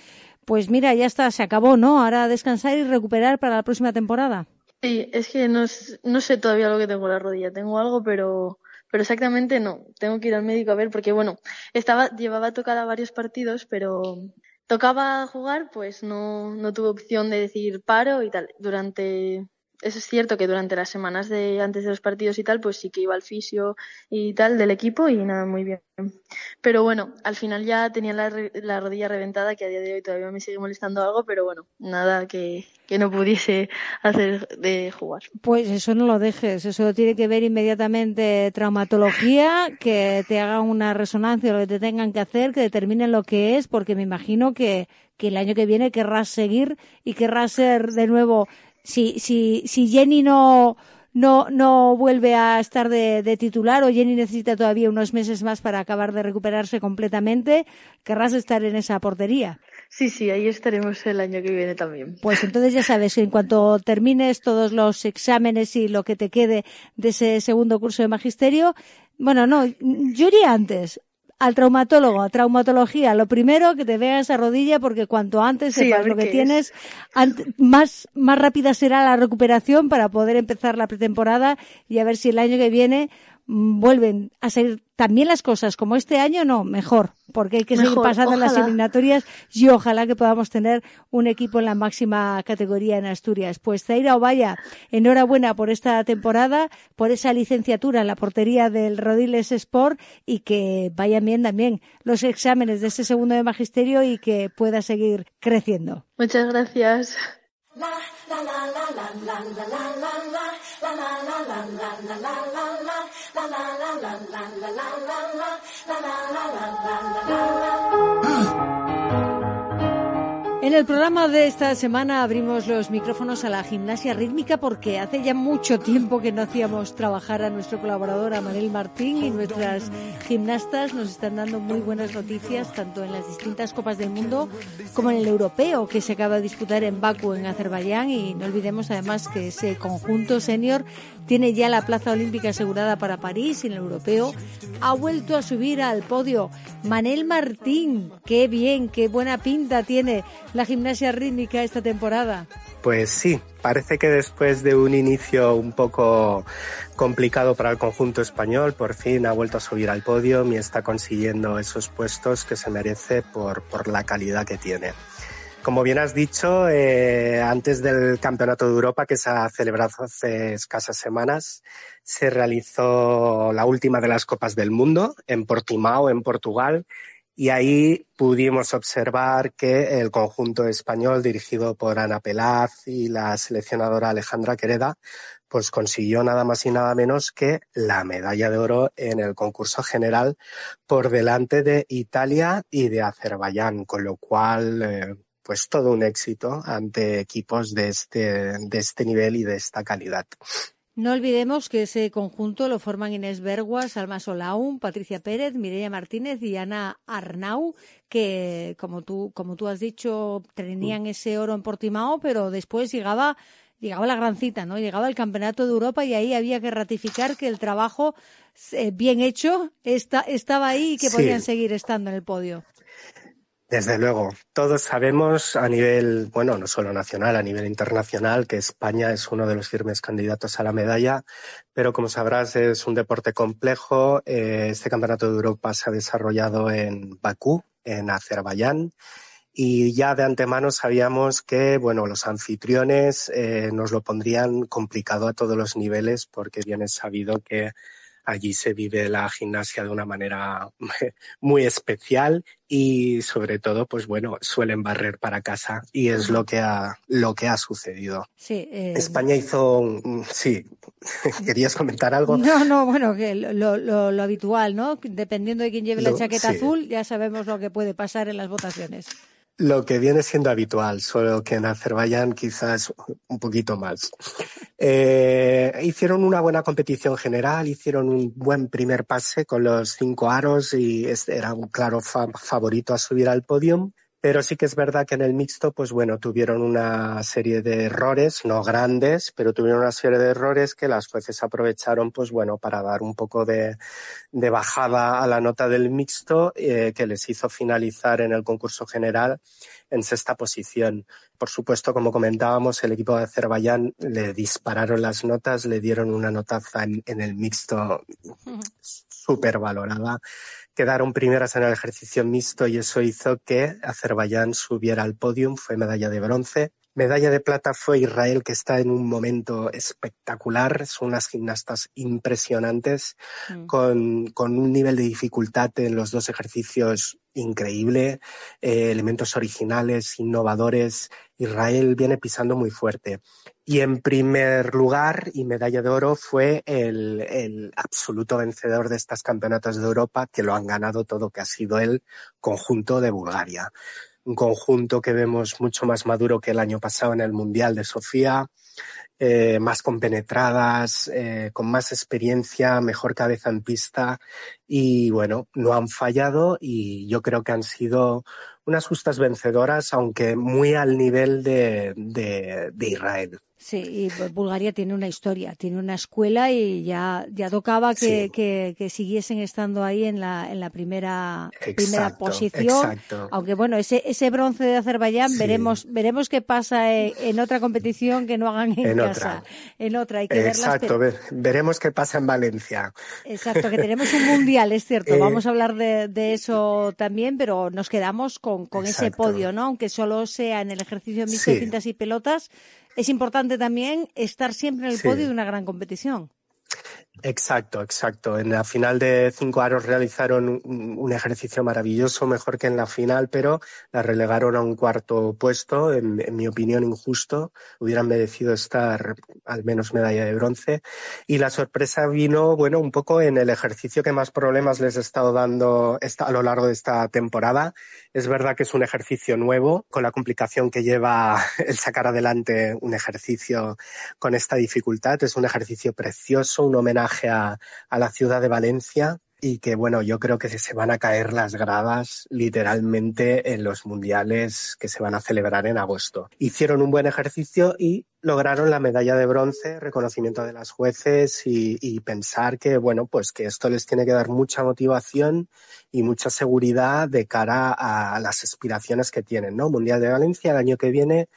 pues mira, ya está, se acabó, ¿no? Ahora descansar y recuperar para la próxima temporada. Sí, es que no, no sé todavía lo que tengo en la rodilla. Tengo algo, pero, pero exactamente no. Tengo que ir al médico a ver porque, bueno, estaba, llevaba tocada varios partidos, pero tocaba jugar, pues no, no tuve opción de decir paro y tal. Durante, eso es cierto que durante las semanas de antes de los partidos y tal, pues sí que iba al fisio y tal del equipo y nada, muy bien. Pero bueno, al final ya tenía la, la rodilla reventada, que a día de hoy todavía me sigue molestando algo, pero bueno, nada que, que no pudiese hacer de jugar. Pues eso no lo dejes, eso tiene que ver inmediatamente traumatología, que te hagan una resonancia, lo que te tengan que hacer, que determinen lo que es, porque me imagino que, que el año que viene querrás seguir y querrás ser de nuevo, si, si, si Jenny no, no, no vuelve a estar de, de titular o Jenny necesita todavía unos meses más para acabar de recuperarse completamente, querrás estar en esa portería. Sí, sí, ahí estaremos el año que viene también. Pues entonces ya sabes que en cuanto termines todos los exámenes y lo que te quede de ese segundo curso de magisterio, bueno, no, yo iría antes al traumatólogo, a traumatología, lo primero que te vea esa rodilla porque cuanto antes Sí, sepas lo que tienes, más, más rápida será la recuperación para poder empezar la pretemporada y a ver si el año que viene vuelven a ser también las cosas como este año, no, mejor, porque hay que seguir pasando las eliminatorias y ojalá que podamos tener un equipo en la máxima categoría en Asturias. Pues Zaira Ovalla, enhorabuena por esta temporada, por esa licenciatura en la portería del Rodiles Sport y que vayan bien también los exámenes de ese segundo de magisterio y que pueda seguir creciendo. Muchas gracias. En el programa de esta semana abrimos los micrófonos a la gimnasia rítmica porque hace ya mucho tiempo que no hacíamos trabajar a nuestro colaborador, a Manel Martín, y nuestras gimnastas nos están dando muy buenas noticias, tanto en las distintas Copas del Mundo como en el europeo que se acaba de disputar en Bakú, en Azerbaiyán. Y no olvidemos además que ese conjunto senior tiene ya la plaza olímpica asegurada para París y el europeo ha vuelto a subir al podio. Manel Martín, qué bien, qué buena pinta tiene la gimnasia rítmica esta temporada. Pues sí, parece que después de un inicio un poco complicado para el conjunto español, por fin ha vuelto a subir al podio y está consiguiendo esos puestos que se merece por, por la calidad que tiene. Como bien has dicho, eh, antes del Campeonato de Europa que se ha celebrado hace escasas semanas, se realizó la última de las Copas del Mundo en Portimao, en Portugal, y ahí pudimos observar que el conjunto español dirigido por Ana Pelaz y la seleccionadora Alejandra Quereda pues consiguió nada más y nada menos que la medalla de oro en el concurso general por delante de Italia y de Azerbaiyán, con lo cual eh, pues todo un éxito ante equipos de este, de este nivel y de esta calidad. No olvidemos que ese conjunto lo forman Inés Berguas, Alma Solaun, Patricia Pérez, Mireia Martínez y Ana Arnau, que como tú, como tú has dicho, tenían ese oro en Portimao, pero después llegaba, llegaba la gran cita, ¿no? Llegaba el Campeonato de Europa y ahí había que ratificar que el trabajo eh, bien hecho está, estaba ahí y que Sí. podían seguir estando en el podio. Desde luego, todos sabemos a nivel, bueno, no solo nacional, a nivel internacional, que España es uno de los firmes candidatos a la medalla, pero como sabrás es un deporte complejo. Eh, este campeonato de Europa se ha desarrollado en Bakú, en Azerbaiyán, y ya de antemano sabíamos que, bueno, los anfitriones eh, nos lo pondrían complicado a todos los niveles, porque bien es sabido que Allí se vive la gimnasia de una manera muy especial y sobre todo, pues bueno, suelen barrer para casa y es lo que ha, lo que ha sucedido. Sí, eh, España hizo, un- sí, ¿querías comentar algo? No, no, bueno, que lo, lo- lo habitual, ¿no? Dependiendo de quién lleve la chaqueta sí. azul, ya sabemos lo que puede pasar en las votaciones. Lo que viene siendo habitual, solo que en Azerbaiyán quizás un poquito más. Eh, hicieron una buena competición general, hicieron un buen primer pase con los cinco aros y era un claro fa- favorito a subir al podium. Pero sí que es verdad que en el mixto, pues bueno, tuvieron una serie de errores, no grandes, pero tuvieron una serie de errores que las jueces aprovecharon, pues bueno, para dar un poco de, de bajada a la nota del mixto, eh, que les hizo finalizar en el concurso general en sexta posición. Por supuesto, como comentábamos, el equipo de Azerbaiyán le dispararon las notas, le dieron una notaza en, en el mixto súper valorada. Quedaron primeras en el ejercicio mixto y eso hizo que Azerbaiyán subiera al podium, fue medalla de bronce. Medalla de plata fue Israel, que está en un momento espectacular. Son unas gimnastas impresionantes, con, con un nivel de dificultad en los dos ejercicios increíble, eh, elementos originales, innovadores. Israel viene pisando muy fuerte. Y en primer lugar, y medalla de oro, fue el, el absoluto vencedor de estas campeonatos de Europa, que lo han ganado todo, que ha sido el conjunto de Bulgaria un conjunto que vemos mucho más maduro que el año pasado en el Mundial de Sofía, eh, más compenetradas, eh, con más experiencia, mejor cabeza en pista y bueno, no han fallado y yo creo que han sido unas justas vencedoras, aunque muy al nivel de, de, de Israel. Sí, y Bu- Bulgaria tiene una historia, tiene una escuela y ya, ya tocaba que, Sí. que, que siguiesen estando ahí en la, en la primera, primera Exacto, posición. exacto. Aunque bueno, ese, ese bronce de Azerbaiyán Sí. veremos, veremos qué pasa en, en otra competición que no hagan en, En casa. otra. En otra, hay que verlas. Exacto, pero- ve- veremos qué pasa en Valencia. Exacto, que tenemos un mundial, es cierto. Eh, Vamos a hablar de, de eso también, pero nos quedamos con, con ese Exacto. podio, ¿no? Aunque solo sea en el ejercicio mixto de Sí. cintas y pelotas, es importante también estar siempre en el Sí. podio de una gran competición. Exacto, exacto. En la final de cinco aros realizaron un, ejercicio maravilloso, mejor que en la final, pero la relegaron a un cuarto puesto, en, mi opinión injusto. Hubieran merecido estar al menos medalla de bronce. Y la sorpresa vino, bueno, un poco en el ejercicio que más problemas les he estado dando esta- a lo largo de esta temporada. Es verdad que es un ejercicio nuevo, con la complicación que lleva el sacar adelante un ejercicio con esta dificultad. Es un ejercicio precioso, un homenaje a, a la ciudad de Valencia y que, bueno, yo creo que se van a caer las gradas literalmente en los mundiales que se van a celebrar en agosto. Hicieron un buen ejercicio y lograron la medalla de bronce, reconocimiento de las jueces y, y pensar que, bueno, pues que esto les tiene que dar mucha motivación y mucha seguridad de cara a las aspiraciones que tienen, ¿no? Mundial de Valencia el año que viene,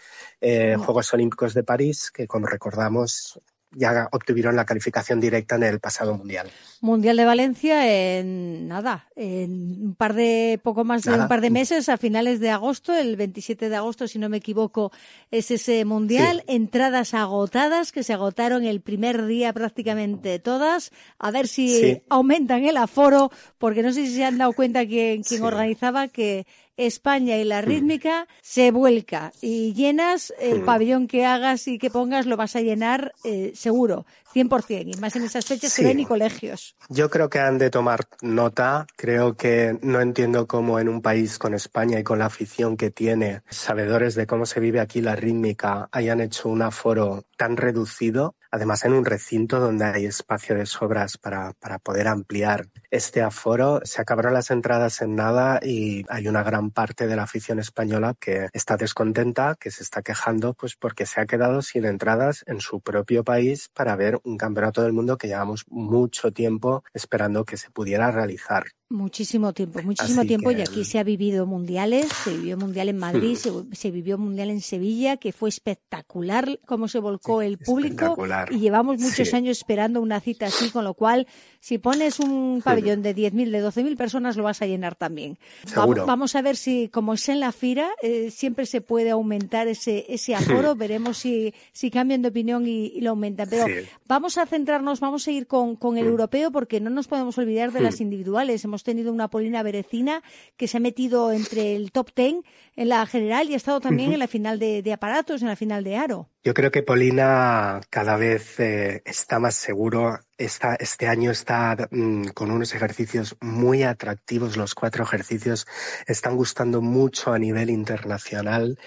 eh, Juegos Olímpicos de París, que como recordamos ya obtuvieron la calificación directa en el pasado mundial. Mundial de Valencia en nada, en un par de poco más de un par de meses a finales de agosto, el 27 de agosto si no me equivoco, es ese mundial, entradas agotadas que se agotaron el primer día prácticamente todas, a ver si Sí. aumentan el aforo, porque no sé si se han dado cuenta quien, quien Sí. organizaba que España y la rítmica se vuelca y llenas el Mm. pabellón que hagas y que pongas lo vas a llenar eh, seguro, 100%, y más en esas fechas que no hay ni colegios. Yo creo que han de tomar nota. Creo que no entiendo cómo en un país con España y con la afición que tiene, sabedores de cómo se vive aquí la rítmica, hayan hecho un aforo tan reducido. Además, en un recinto donde hay espacio de sobras para, para poder ampliar este aforo, se acabaron las entradas en nada y hay una gran parte de la afición española que está descontenta, que se está quejando, pues porque se ha quedado sin entradas en su propio país para ver un campeonato del mundo que llevamos mucho tiempo esperando que se pudiera realizar. Muchísimo tiempo, muchísimo Así tiempo. que, Y aquí se ha vivido mundiales, se vivió mundial en Madrid, se, se vivió mundial en Sevilla, que fue espectacular cómo se volcó el público. Y llevamos muchos Sí. años esperando una cita así, con lo cual, si pones un pabellón de 10.000, de 12.000 personas, lo vas a llenar también. Seguro. Vamos, a ver si, como es en la fira, eh, siempre se puede aumentar ese, ese aforo. Veremos si, si cambian de opinión y, y lo aumentan. Pero Sí. vamos a centrarnos, vamos a ir con, con el europeo, porque no nos podemos olvidar de las Mm. individuales. Hemos tenido una Polina Berecina que se ha metido entre el top ten en la general y ha estado también en la final de, de aparatos, en la final de aro. Yo creo que Polina cada vez eh, está más seguro. Está, este año está mm, con unos ejercicios muy atractivos. Los cuatro ejercicios están gustando mucho a nivel internacional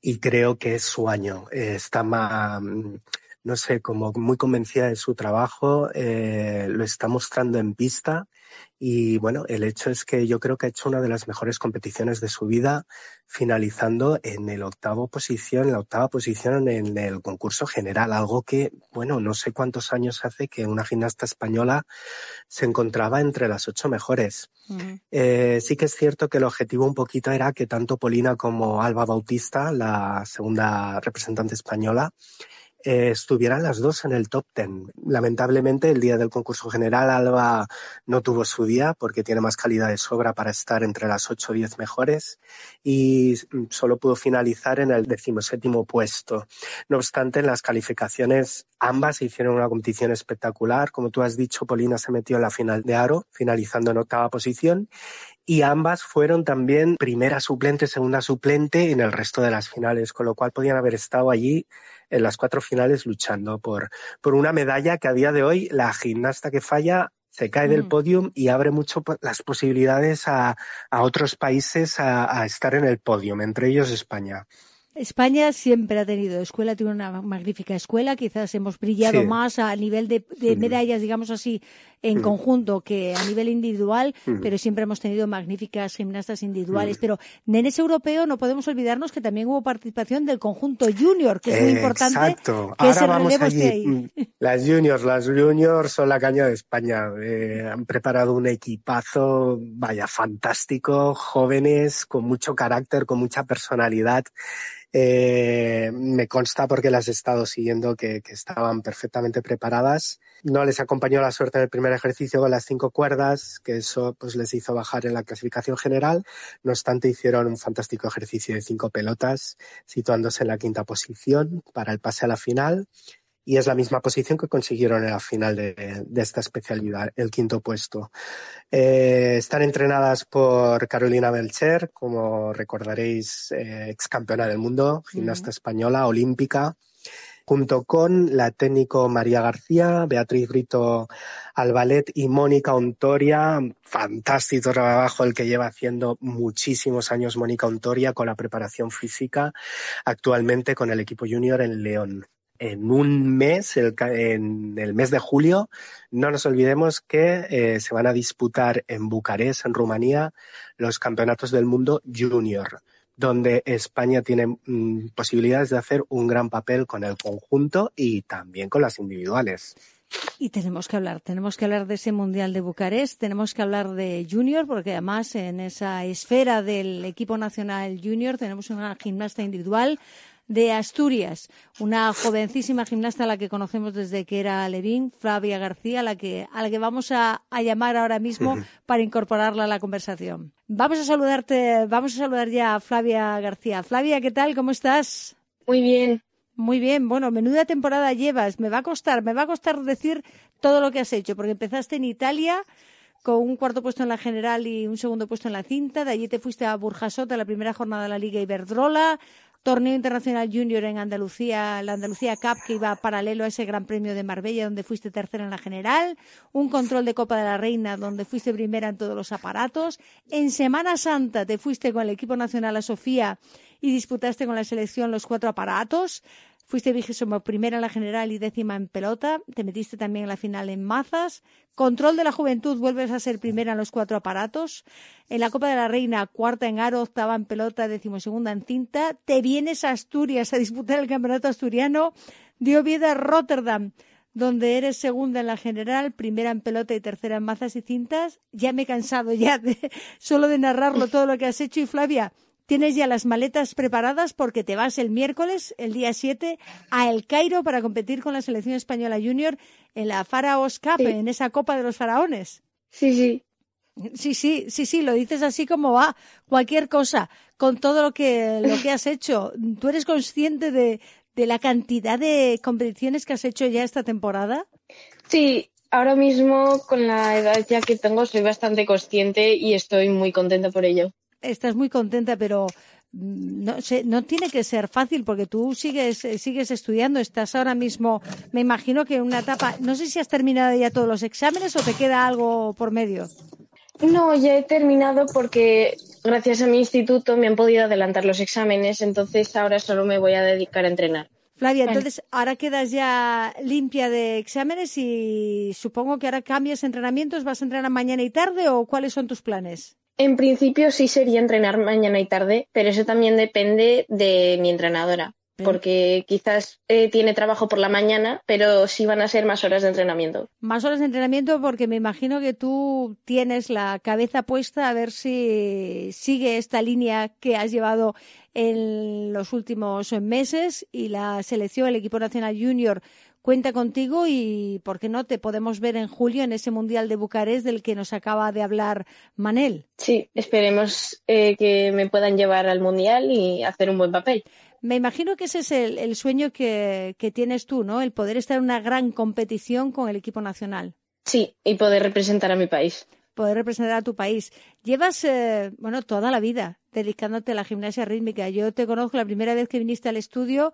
y creo que es su año. Eh, está más, mm, no sé, como muy convencida de su trabajo. eh, lo está mostrando en pista. Y bueno, el hecho es que yo creo que ha hecho una de las mejores competiciones de su vida, finalizando en el octavo posición, la octava posición en el concurso general, algo que, bueno, no sé cuántos años hace que una gimnasta española se encontraba entre las ocho mejores. Eh, sí que es cierto que el objetivo un poquito era que tanto Polina como Alba Bautista, la segunda representante española, eh, estuvieran las dos en el top ten. Lamentablemente, el día del concurso general, Alba no tuvo su día porque tiene más calidad de sobra para estar entre las ocho o diez mejores y mm, solo pudo finalizar en el decimoséptimo puesto. No obstante, en las calificaciones ambas hicieron una competición espectacular. Como tú has dicho, Polina se metió en la final de Aro, finalizando en octava posición y ambas fueron también primera suplente, segunda suplente en el resto de las finales, con lo cual podían haber estado allí en las cuatro finales luchando por, por una medalla que a día de hoy la gimnasta que falla se cae del Mm. podium y abre mucho las posibilidades a, a otros países a, a estar en el podium, entre ellos España. España siempre ha tenido escuela, tiene una magnífica escuela. Quizás hemos brillado Sí. más a nivel de, de medallas, digamos así, en Mm. conjunto que a nivel individual, Mm. pero siempre hemos tenido magníficas gimnastas individuales. Mm. Pero en ese europeo no podemos olvidarnos que también hubo participación del conjunto junior, que es muy importante Exacto. que Ahora vamos allí. ahí. Las juniors, las juniors son la caña de España. Eh, han preparado un equipazo, vaya, fantástico, jóvenes, con mucho carácter, con mucha personalidad. Eh, me consta porque las he estado siguiendo que, estaban perfectamente preparadas. No les acompañó la suerte en el primer ejercicio con las cinco cuerdas, que eso pues les hizo bajar en la clasificación general. No obstante, hicieron un fantástico ejercicio de cinco pelotas, situándose en la quinta posición para el pase a la final. Y es la misma posición que consiguieron en la final de, de esta especialidad, el quinto puesto. Eh, están entrenadas por Carolina Belcher, como recordaréis, eh, ex campeona del mundo, gimnasta española, olímpica, junto con la técnico María García, Beatriz Brito Albalet y Mónica Ontoria. Fantástico trabajo el que lleva haciendo muchísimos años Mónica Ontoria con la preparación física, actualmente con el equipo junior en León en un mes, el, en el mes de julio, no nos olvidemos que eh, se van a disputar en Bucarest, en Rumanía, los campeonatos del mundo junior, donde España tiene mm, posibilidades de hacer un gran papel con el conjunto y también con las individuales. Y tenemos que hablar, tenemos que hablar de ese Mundial de Bucarest, tenemos que hablar de Junior, porque además en esa esfera del equipo nacional Junior tenemos una gimnasta individual de Asturias, una jovencísima gimnasta a la que conocemos desde que era Levín, Flavia García, a la que, a la que vamos a, a llamar ahora mismo para incorporarla a la conversación. Vamos a saludarte, vamos a saludar ya a Flavia García. Flavia, ¿qué tal? ¿Cómo estás? Muy bien. Muy bien, bueno, menuda temporada llevas. Me va a costar, me va a costar decir todo lo que has hecho, porque empezaste en Italia con un cuarto puesto en la general y un segundo puesto en la cinta. De allí te fuiste a Burjasot a la primera jornada de la Liga Iberdrola. Torneo Internacional Junior en Andalucía, la Andalucía Cup, que iba paralelo a ese Gran Premio de Marbella, donde fuiste tercera en la general. Un control de Copa de la Reina, donde fuiste primera en todos los aparatos. En Semana Santa te fuiste con el equipo nacional a Sofía y disputaste con la selección los cuatro aparatos. Fuiste vigésimo primera en la general y décima en pelota. Te metiste también en la final en mazas. Control de la juventud, vuelves a ser primera en los cuatro aparatos. En la Copa de la Reina, cuarta en aro, octava en pelota, decimosegunda en cinta. Te vienes a Asturias a disputar el campeonato asturiano de Oviedo a Rotterdam, donde eres segunda en la general, primera en pelota y tercera en mazas y cintas. Ya me he cansado ya de solo de narrarlo todo lo que has hecho. Y Flavia, tienes ya las maletas preparadas porque te vas el miércoles, el día 7, a El Cairo para competir con la selección española junior en la Faraos Cup, Sí. en esa Copa de los Faraones. Sí, sí. Sí, sí, sí, sí, lo dices así como va. Cualquier cosa, con todo lo que, lo que has hecho. ¿Tú eres consciente de, de la cantidad de competiciones que has hecho ya esta temporada? Sí, ahora mismo con la edad ya que tengo soy bastante consciente y estoy muy contenta por ello. Estás muy contenta, pero mm, no sé, no tiene que ser fácil porque tú sigues, eh, sigues estudiando. Estás ahora mismo, me imagino que en una etapa, no sé si has terminado ya todos los exámenes o te queda algo por medio. No, ya he terminado porque gracias a mi instituto me han podido adelantar los exámenes, entonces ahora solo me voy a dedicar a entrenar. Flavia, entonces ahora quedas ya limpia de exámenes y supongo que ahora cambias entrenamientos. ¿Vas a entrenar mañana y tarde o cuáles son tus planes? En principio sí sería entrenar mañana y tarde, pero eso también depende de mi entrenadora, porque quizás eh, tiene trabajo por la mañana, pero sí van a ser más horas de entrenamiento. Más horas de entrenamiento porque me imagino que tú tienes la cabeza puesta a ver si sigue esta línea que has llevado en los últimos meses y la selección, el equipo nacional junior cuenta contigo y, ¿por qué no? Te podemos ver en julio en ese Mundial de Bucarest del que nos acaba de hablar Manel. Sí, esperemos eh, que me puedan llevar al mundial y hacer un buen papel. Me imagino que ese es el, el sueño que, que tienes tú, ¿no? El poder estar en una gran competición con el equipo nacional. Sí, y poder representar a mi país. poder representar a tu país. Llevas, eh, bueno, toda la vida dedicándote a la gimnasia rítmica. Yo te conozco la primera vez que viniste al estudio,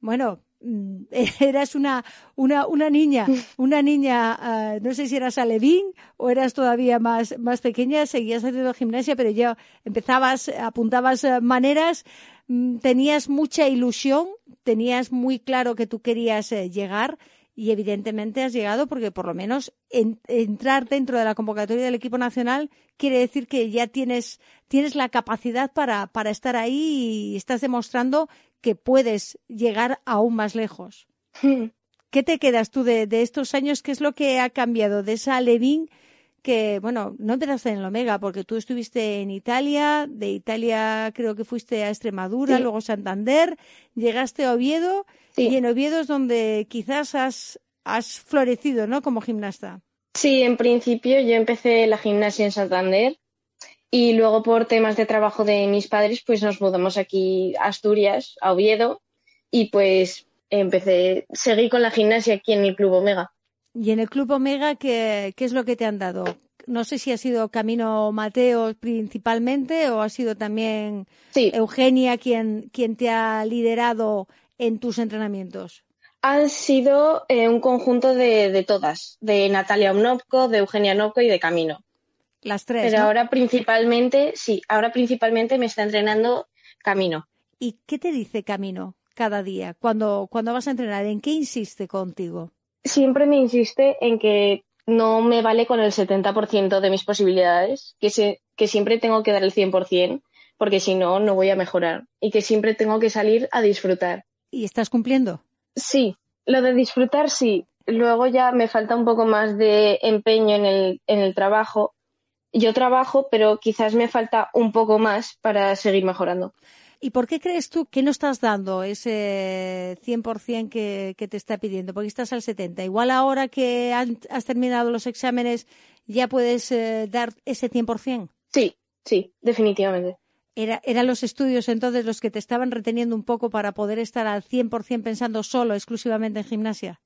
bueno, eras una, una, una niña, una niña, ah, no sé si eras alevín o eras todavía más, más pequeña, seguías haciendo gimnasia, pero ya empezabas, apuntabas eh, maneras, mm, tenías mucha ilusión, tenías muy claro que tú querías eh, llegar y evidentemente has llegado porque por lo menos en- entrar dentro de la convocatoria del equipo nacional quiere decir que ya tienes, tienes la capacidad para, para estar ahí y estás demostrando que puedes llegar aún más lejos. ¿Qué te quedas tú de, de estos años? ¿Qué es lo que ha cambiado de esa Levin que, bueno, no empezaste en el Omega porque tú estuviste en Italia, de Italia creo que fuiste a Extremadura, Sí. luego Santander, llegaste a Oviedo y en Oviedo es donde quizás has, has florecido, ¿no? Como gimnasta. Sí, en principio yo empecé la gimnasia en Santander y luego por temas de trabajo de mis padres pues nos mudamos aquí a Asturias, a Oviedo y pues empecé, seguí con la gimnasia aquí en el Club Omega. Y en el Club Omega, ¿qué, qué es lo que te han dado? No sé si ha sido Camino Mateo principalmente o ha sido también Eugenia quien, quien te ha liderado en tus entrenamientos. Han sido eh, un conjunto de, de todas, de Natalia Omnopko, de Eugenia Nopko y de Camino. Las tres. Pero ¿no? ahora principalmente, sí, ahora principalmente me está entrenando Camino. ¿Y qué te dice Camino cada día cuando, cuando vas a entrenar? ¿En qué insiste contigo? siempre me insiste en que no me vale con el 70% de mis posibilidades, que, se- que siempre tengo que dar el 100%, porque si no, no voy a mejorar. Y que siempre tengo que salir a disfrutar. ¿Y estás cumpliendo? Sí, lo de disfrutar sí. Luego ya me falta un poco más de empeño en el, en el trabajo. Yo trabajo, pero quizás me falta un poco más para seguir mejorando. ¿Y por qué crees tú que no estás dando ese 100% que, que te está pidiendo? Porque estás al 70%. Igual ahora que han- has terminado los exámenes ya puedes eh, dar ese 100%. Sí, sí, definitivamente. Era, ¿Eran los estudios entonces los que te estaban reteniendo un poco para poder estar al 100% pensando solo, exclusivamente en gimnasia?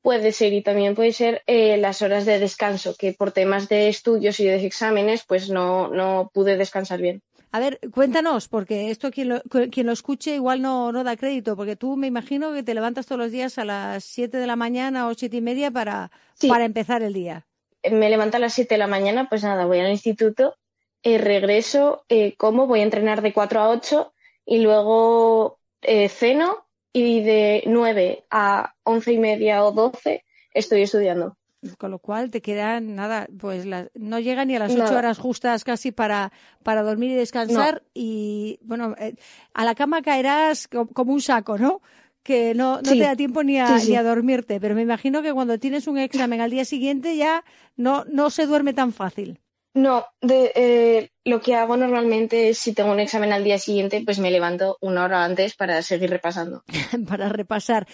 Puede ser y también puede ser eh, las horas de descanso, que por temas de estudios y de exámenes, pues no, no pude descansar bien. A ver, cuéntanos, porque esto quien lo, quien lo escuche igual no, no da crédito, porque tú me imagino que te levantas todos los días a las 7 de la mañana o siete y media para, para empezar el día. Me levanto a las 7 de la mañana, pues nada, voy al instituto, eh, regreso, eh, como, voy a entrenar de 4 a 8 y luego eh, ceno y de 9 a 11 y media o 12 estoy estudiando. Con lo cual te quedan nada, pues la- no llega ni a las ocho horas justas casi para, para dormir y descansar. Y bueno, eh, a la cama caerás co- como un saco, ¿no? que no, no Sí. te da tiempo ni a, Sí, sí. ni a dormirte. Pero me imagino que cuando tienes un examen al día siguiente ya no, no se duerme tan fácil. No, de, eh, lo que hago normalmente es si tengo un examen al día siguiente, pues me levanto una hora antes para seguir repasando. para repasar.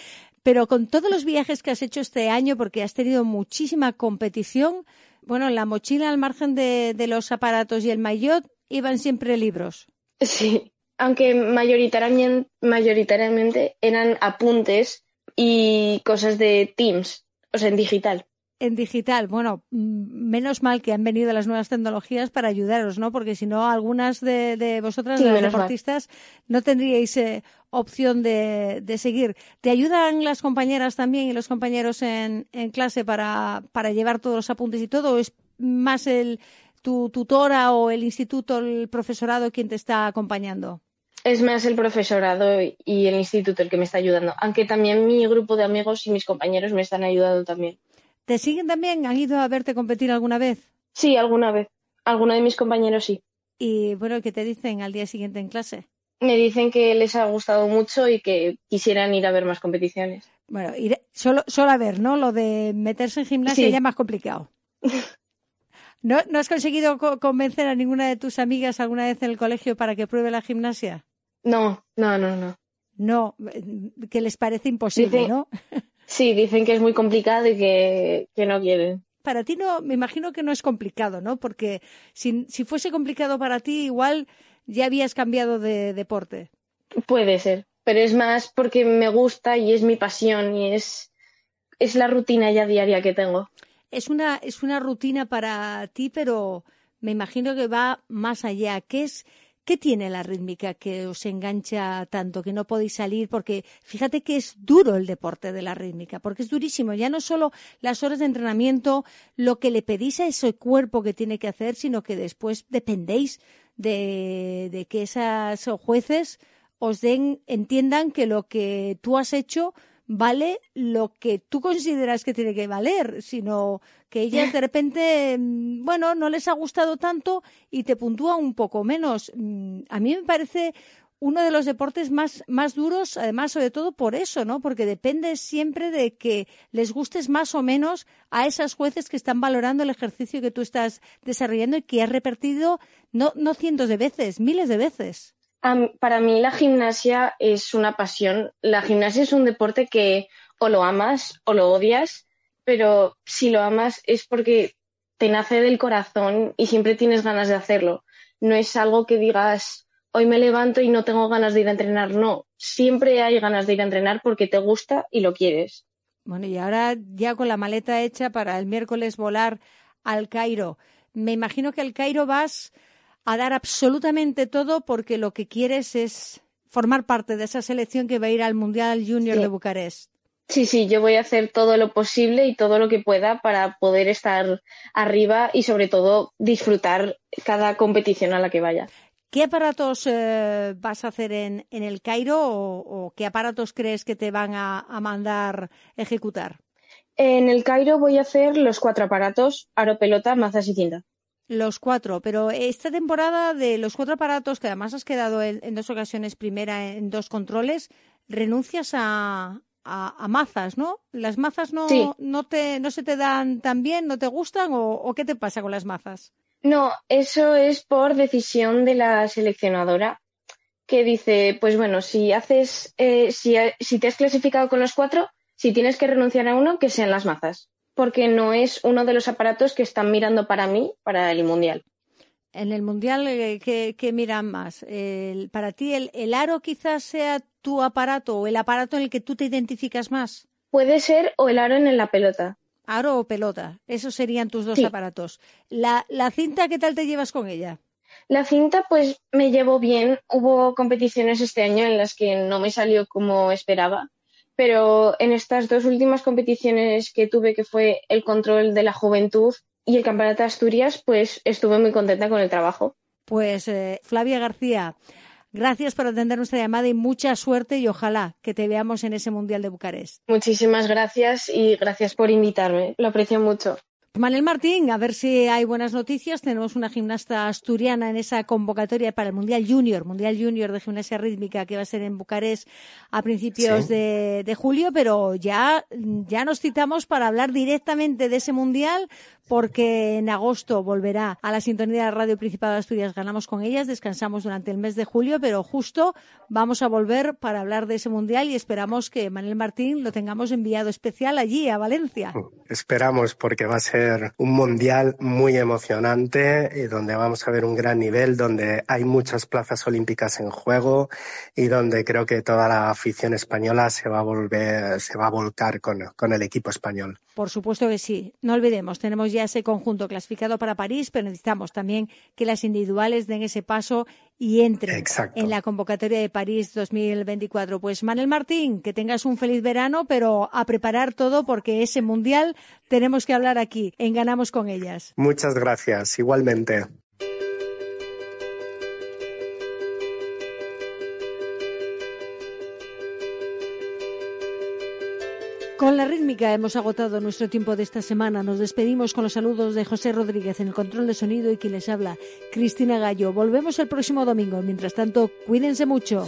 Pero con todos los viajes que has hecho este año, porque has tenido muchísima competición, bueno, en la mochila al margen de, de los aparatos y el maillot iban siempre libros. Sí, aunque mayoritariamente, mayoritariamente eran apuntes y cosas de Teams, o sea, en digital. En digital, bueno, mm, menos mal que han venido las nuevas tecnologías para ayudaros, ¿no? Porque si no, algunas de, de vosotras, Sí, de las mal. deportistas, no tendríais eh, opción de, de seguir. ¿Te ayudan las compañeras también y los compañeros en, en clase para, para llevar todos los apuntes y todo? ¿O es más el, tu tutora o el instituto, el profesorado quien te está acompañando? Es más el profesorado y el instituto el que me está ayudando, aunque también mi grupo de amigos y mis compañeros me están ayudando también. ¿Te siguen también? ¿Han ido a verte competir alguna vez? Sí, alguna vez. Alguno de mis compañeros sí. Y bueno, ¿qué te dicen al día siguiente en clase? Me dicen que les ha gustado mucho y que quisieran ir a ver más competiciones. Bueno, ir- solo, solo a ver, ¿no? Lo de meterse en gimnasia Sí. ya es más complicado. ¿No, ¿No has conseguido co- convencer a ninguna de tus amigas alguna vez en el colegio para que pruebe la gimnasia? No, no, no, no. No, eh, que les parece imposible, Dice- ¿no? Sí, dicen que es muy complicado y que, que no quieren. Para ti no, me imagino que no es complicado, ¿no? Porque si, si fuese complicado para ti, igual ya habías cambiado de deporte. Puede ser, pero es más porque me gusta y es mi pasión y es, es la rutina ya diaria que tengo. Es una, es una rutina para ti, pero me imagino que va más allá. ¿Qué es, qué tiene la rítmica que os engancha tanto que no podéis salir? Porque fíjate que es duro el deporte de la rítmica, porque es durísimo. Ya no solo las horas de entrenamiento, lo que le pedís a ese cuerpo que tiene que hacer, sino que después dependéis de, de que esos jueces os den, entiendan que lo que tú has hecho vale lo que tú consideras que tiene que valer, sino que ellas de repente, mm, bueno, no les ha gustado tanto y te puntúa un poco menos. Mm, A mí me parece uno de los deportes más, más duros, además, sobre todo por eso, ¿no? Porque depende siempre de que les gustes más o menos a esas jueces que están valorando el ejercicio que tú estás desarrollando y que has repetido no, no cientos de veces, miles de veces. Para mí la gimnasia es una pasión. La gimnasia es un deporte que o lo amas o lo odias, pero si lo amas es porque te nace del corazón y siempre tienes ganas de hacerlo. No es algo que digas, hoy me levanto y no tengo ganas de ir a entrenar. No, siempre hay ganas de ir a entrenar porque te gusta y lo quieres. Bueno, y ahora ya con la maleta hecha para el miércoles volar al Cairo. Me imagino que al Cairo vas a dar absolutamente todo porque lo que quieres es formar parte de esa selección que va a ir al Mundial Junior Sí. de Bucarest. Sí, sí, yo voy a hacer todo lo posible y todo lo que pueda para poder estar arriba y sobre todo disfrutar cada competición a la que vaya. ¿Qué aparatos eh, vas a hacer en, en el Cairo o, o qué aparatos crees que te van a, a mandar ejecutar? En el Cairo voy a hacer los cuatro aparatos, aro, pelota, mazas y cinta. Los cuatro, pero esta temporada de los cuatro aparatos, que además has quedado en, en dos ocasiones primera en dos controles, renuncias a, a, a mazas, ¿no? ¿Las mazas no, Sí. no, te, no se te dan tan bien, no te gustan o, o qué te pasa con las mazas? No, eso es por decisión de la seleccionadora que dice, pues bueno, si haces, eh, si, si te has clasificado con los cuatro, si tienes que renunciar a uno, que sean las mazas, porque no es uno de los aparatos que están mirando para mí para el mundial. En el Mundial, eh, ¿qué, qué miran más? El- ¿Para ti el, el aro quizás sea tu aparato o el aparato en el que tú te identificas más? Puede ser o el aro en la pelota. Aro o pelota, esos serían tus dos Sí. aparatos. La, la cinta, ¿qué tal te llevas con ella? La cinta, pues me llevo bien. Hubo competiciones este año en las que no me salió como esperaba, pero en estas dos últimas competiciones que tuve, que fue el control de la juventud y el campeonato de Asturias, pues estuve muy contenta con el trabajo. Pues eh, Flavia García, gracias por atender nuestra llamada y mucha suerte y ojalá que te veamos en ese Mundial de Bucarest. Muchísimas gracias y gracias por invitarme. Lo aprecio mucho. Manel Martín, a ver si hay buenas noticias. Tenemos una gimnasta asturiana en esa convocatoria para el Mundial Junior, Mundial Junior de Gimnasia Rítmica, que va a ser en Bucarest a principios Sí. de, de julio, pero ya, ya nos citamos para hablar directamente de ese Mundial, porque en agosto volverá a la sintonía de Radio Principado de Asturias. Ganamos con ellas, descansamos durante el mes de julio, pero justo vamos a volver para hablar de ese Mundial y esperamos que Manel Martín lo tengamos enviado especial allí, a Valencia. Esperamos porque va a ser un mundial muy emocionante y donde vamos a ver un gran nivel, donde hay muchas plazas olímpicas en juego y donde creo que toda la afición española se va a volver, se va a volcar con, con el equipo español. Por supuesto que sí. No olvidemos, tenemos ya ese conjunto clasificado para París, pero necesitamos también que las individuales den ese paso y entren Exacto. en la convocatoria de París 2024. Pues Manel Martín, que tengas un feliz verano, pero a preparar todo porque ese mundial tenemos que hablar aquí en Ganamos con ellas. Muchas gracias, igualmente. Con la rítmica hemos agotado nuestro tiempo de esta semana. Nos despedimos con los saludos de José Rodríguez en el control de sonido y quien les habla, Cristina Gallo. Volvemos el próximo domingo. Mientras tanto, cuídense mucho.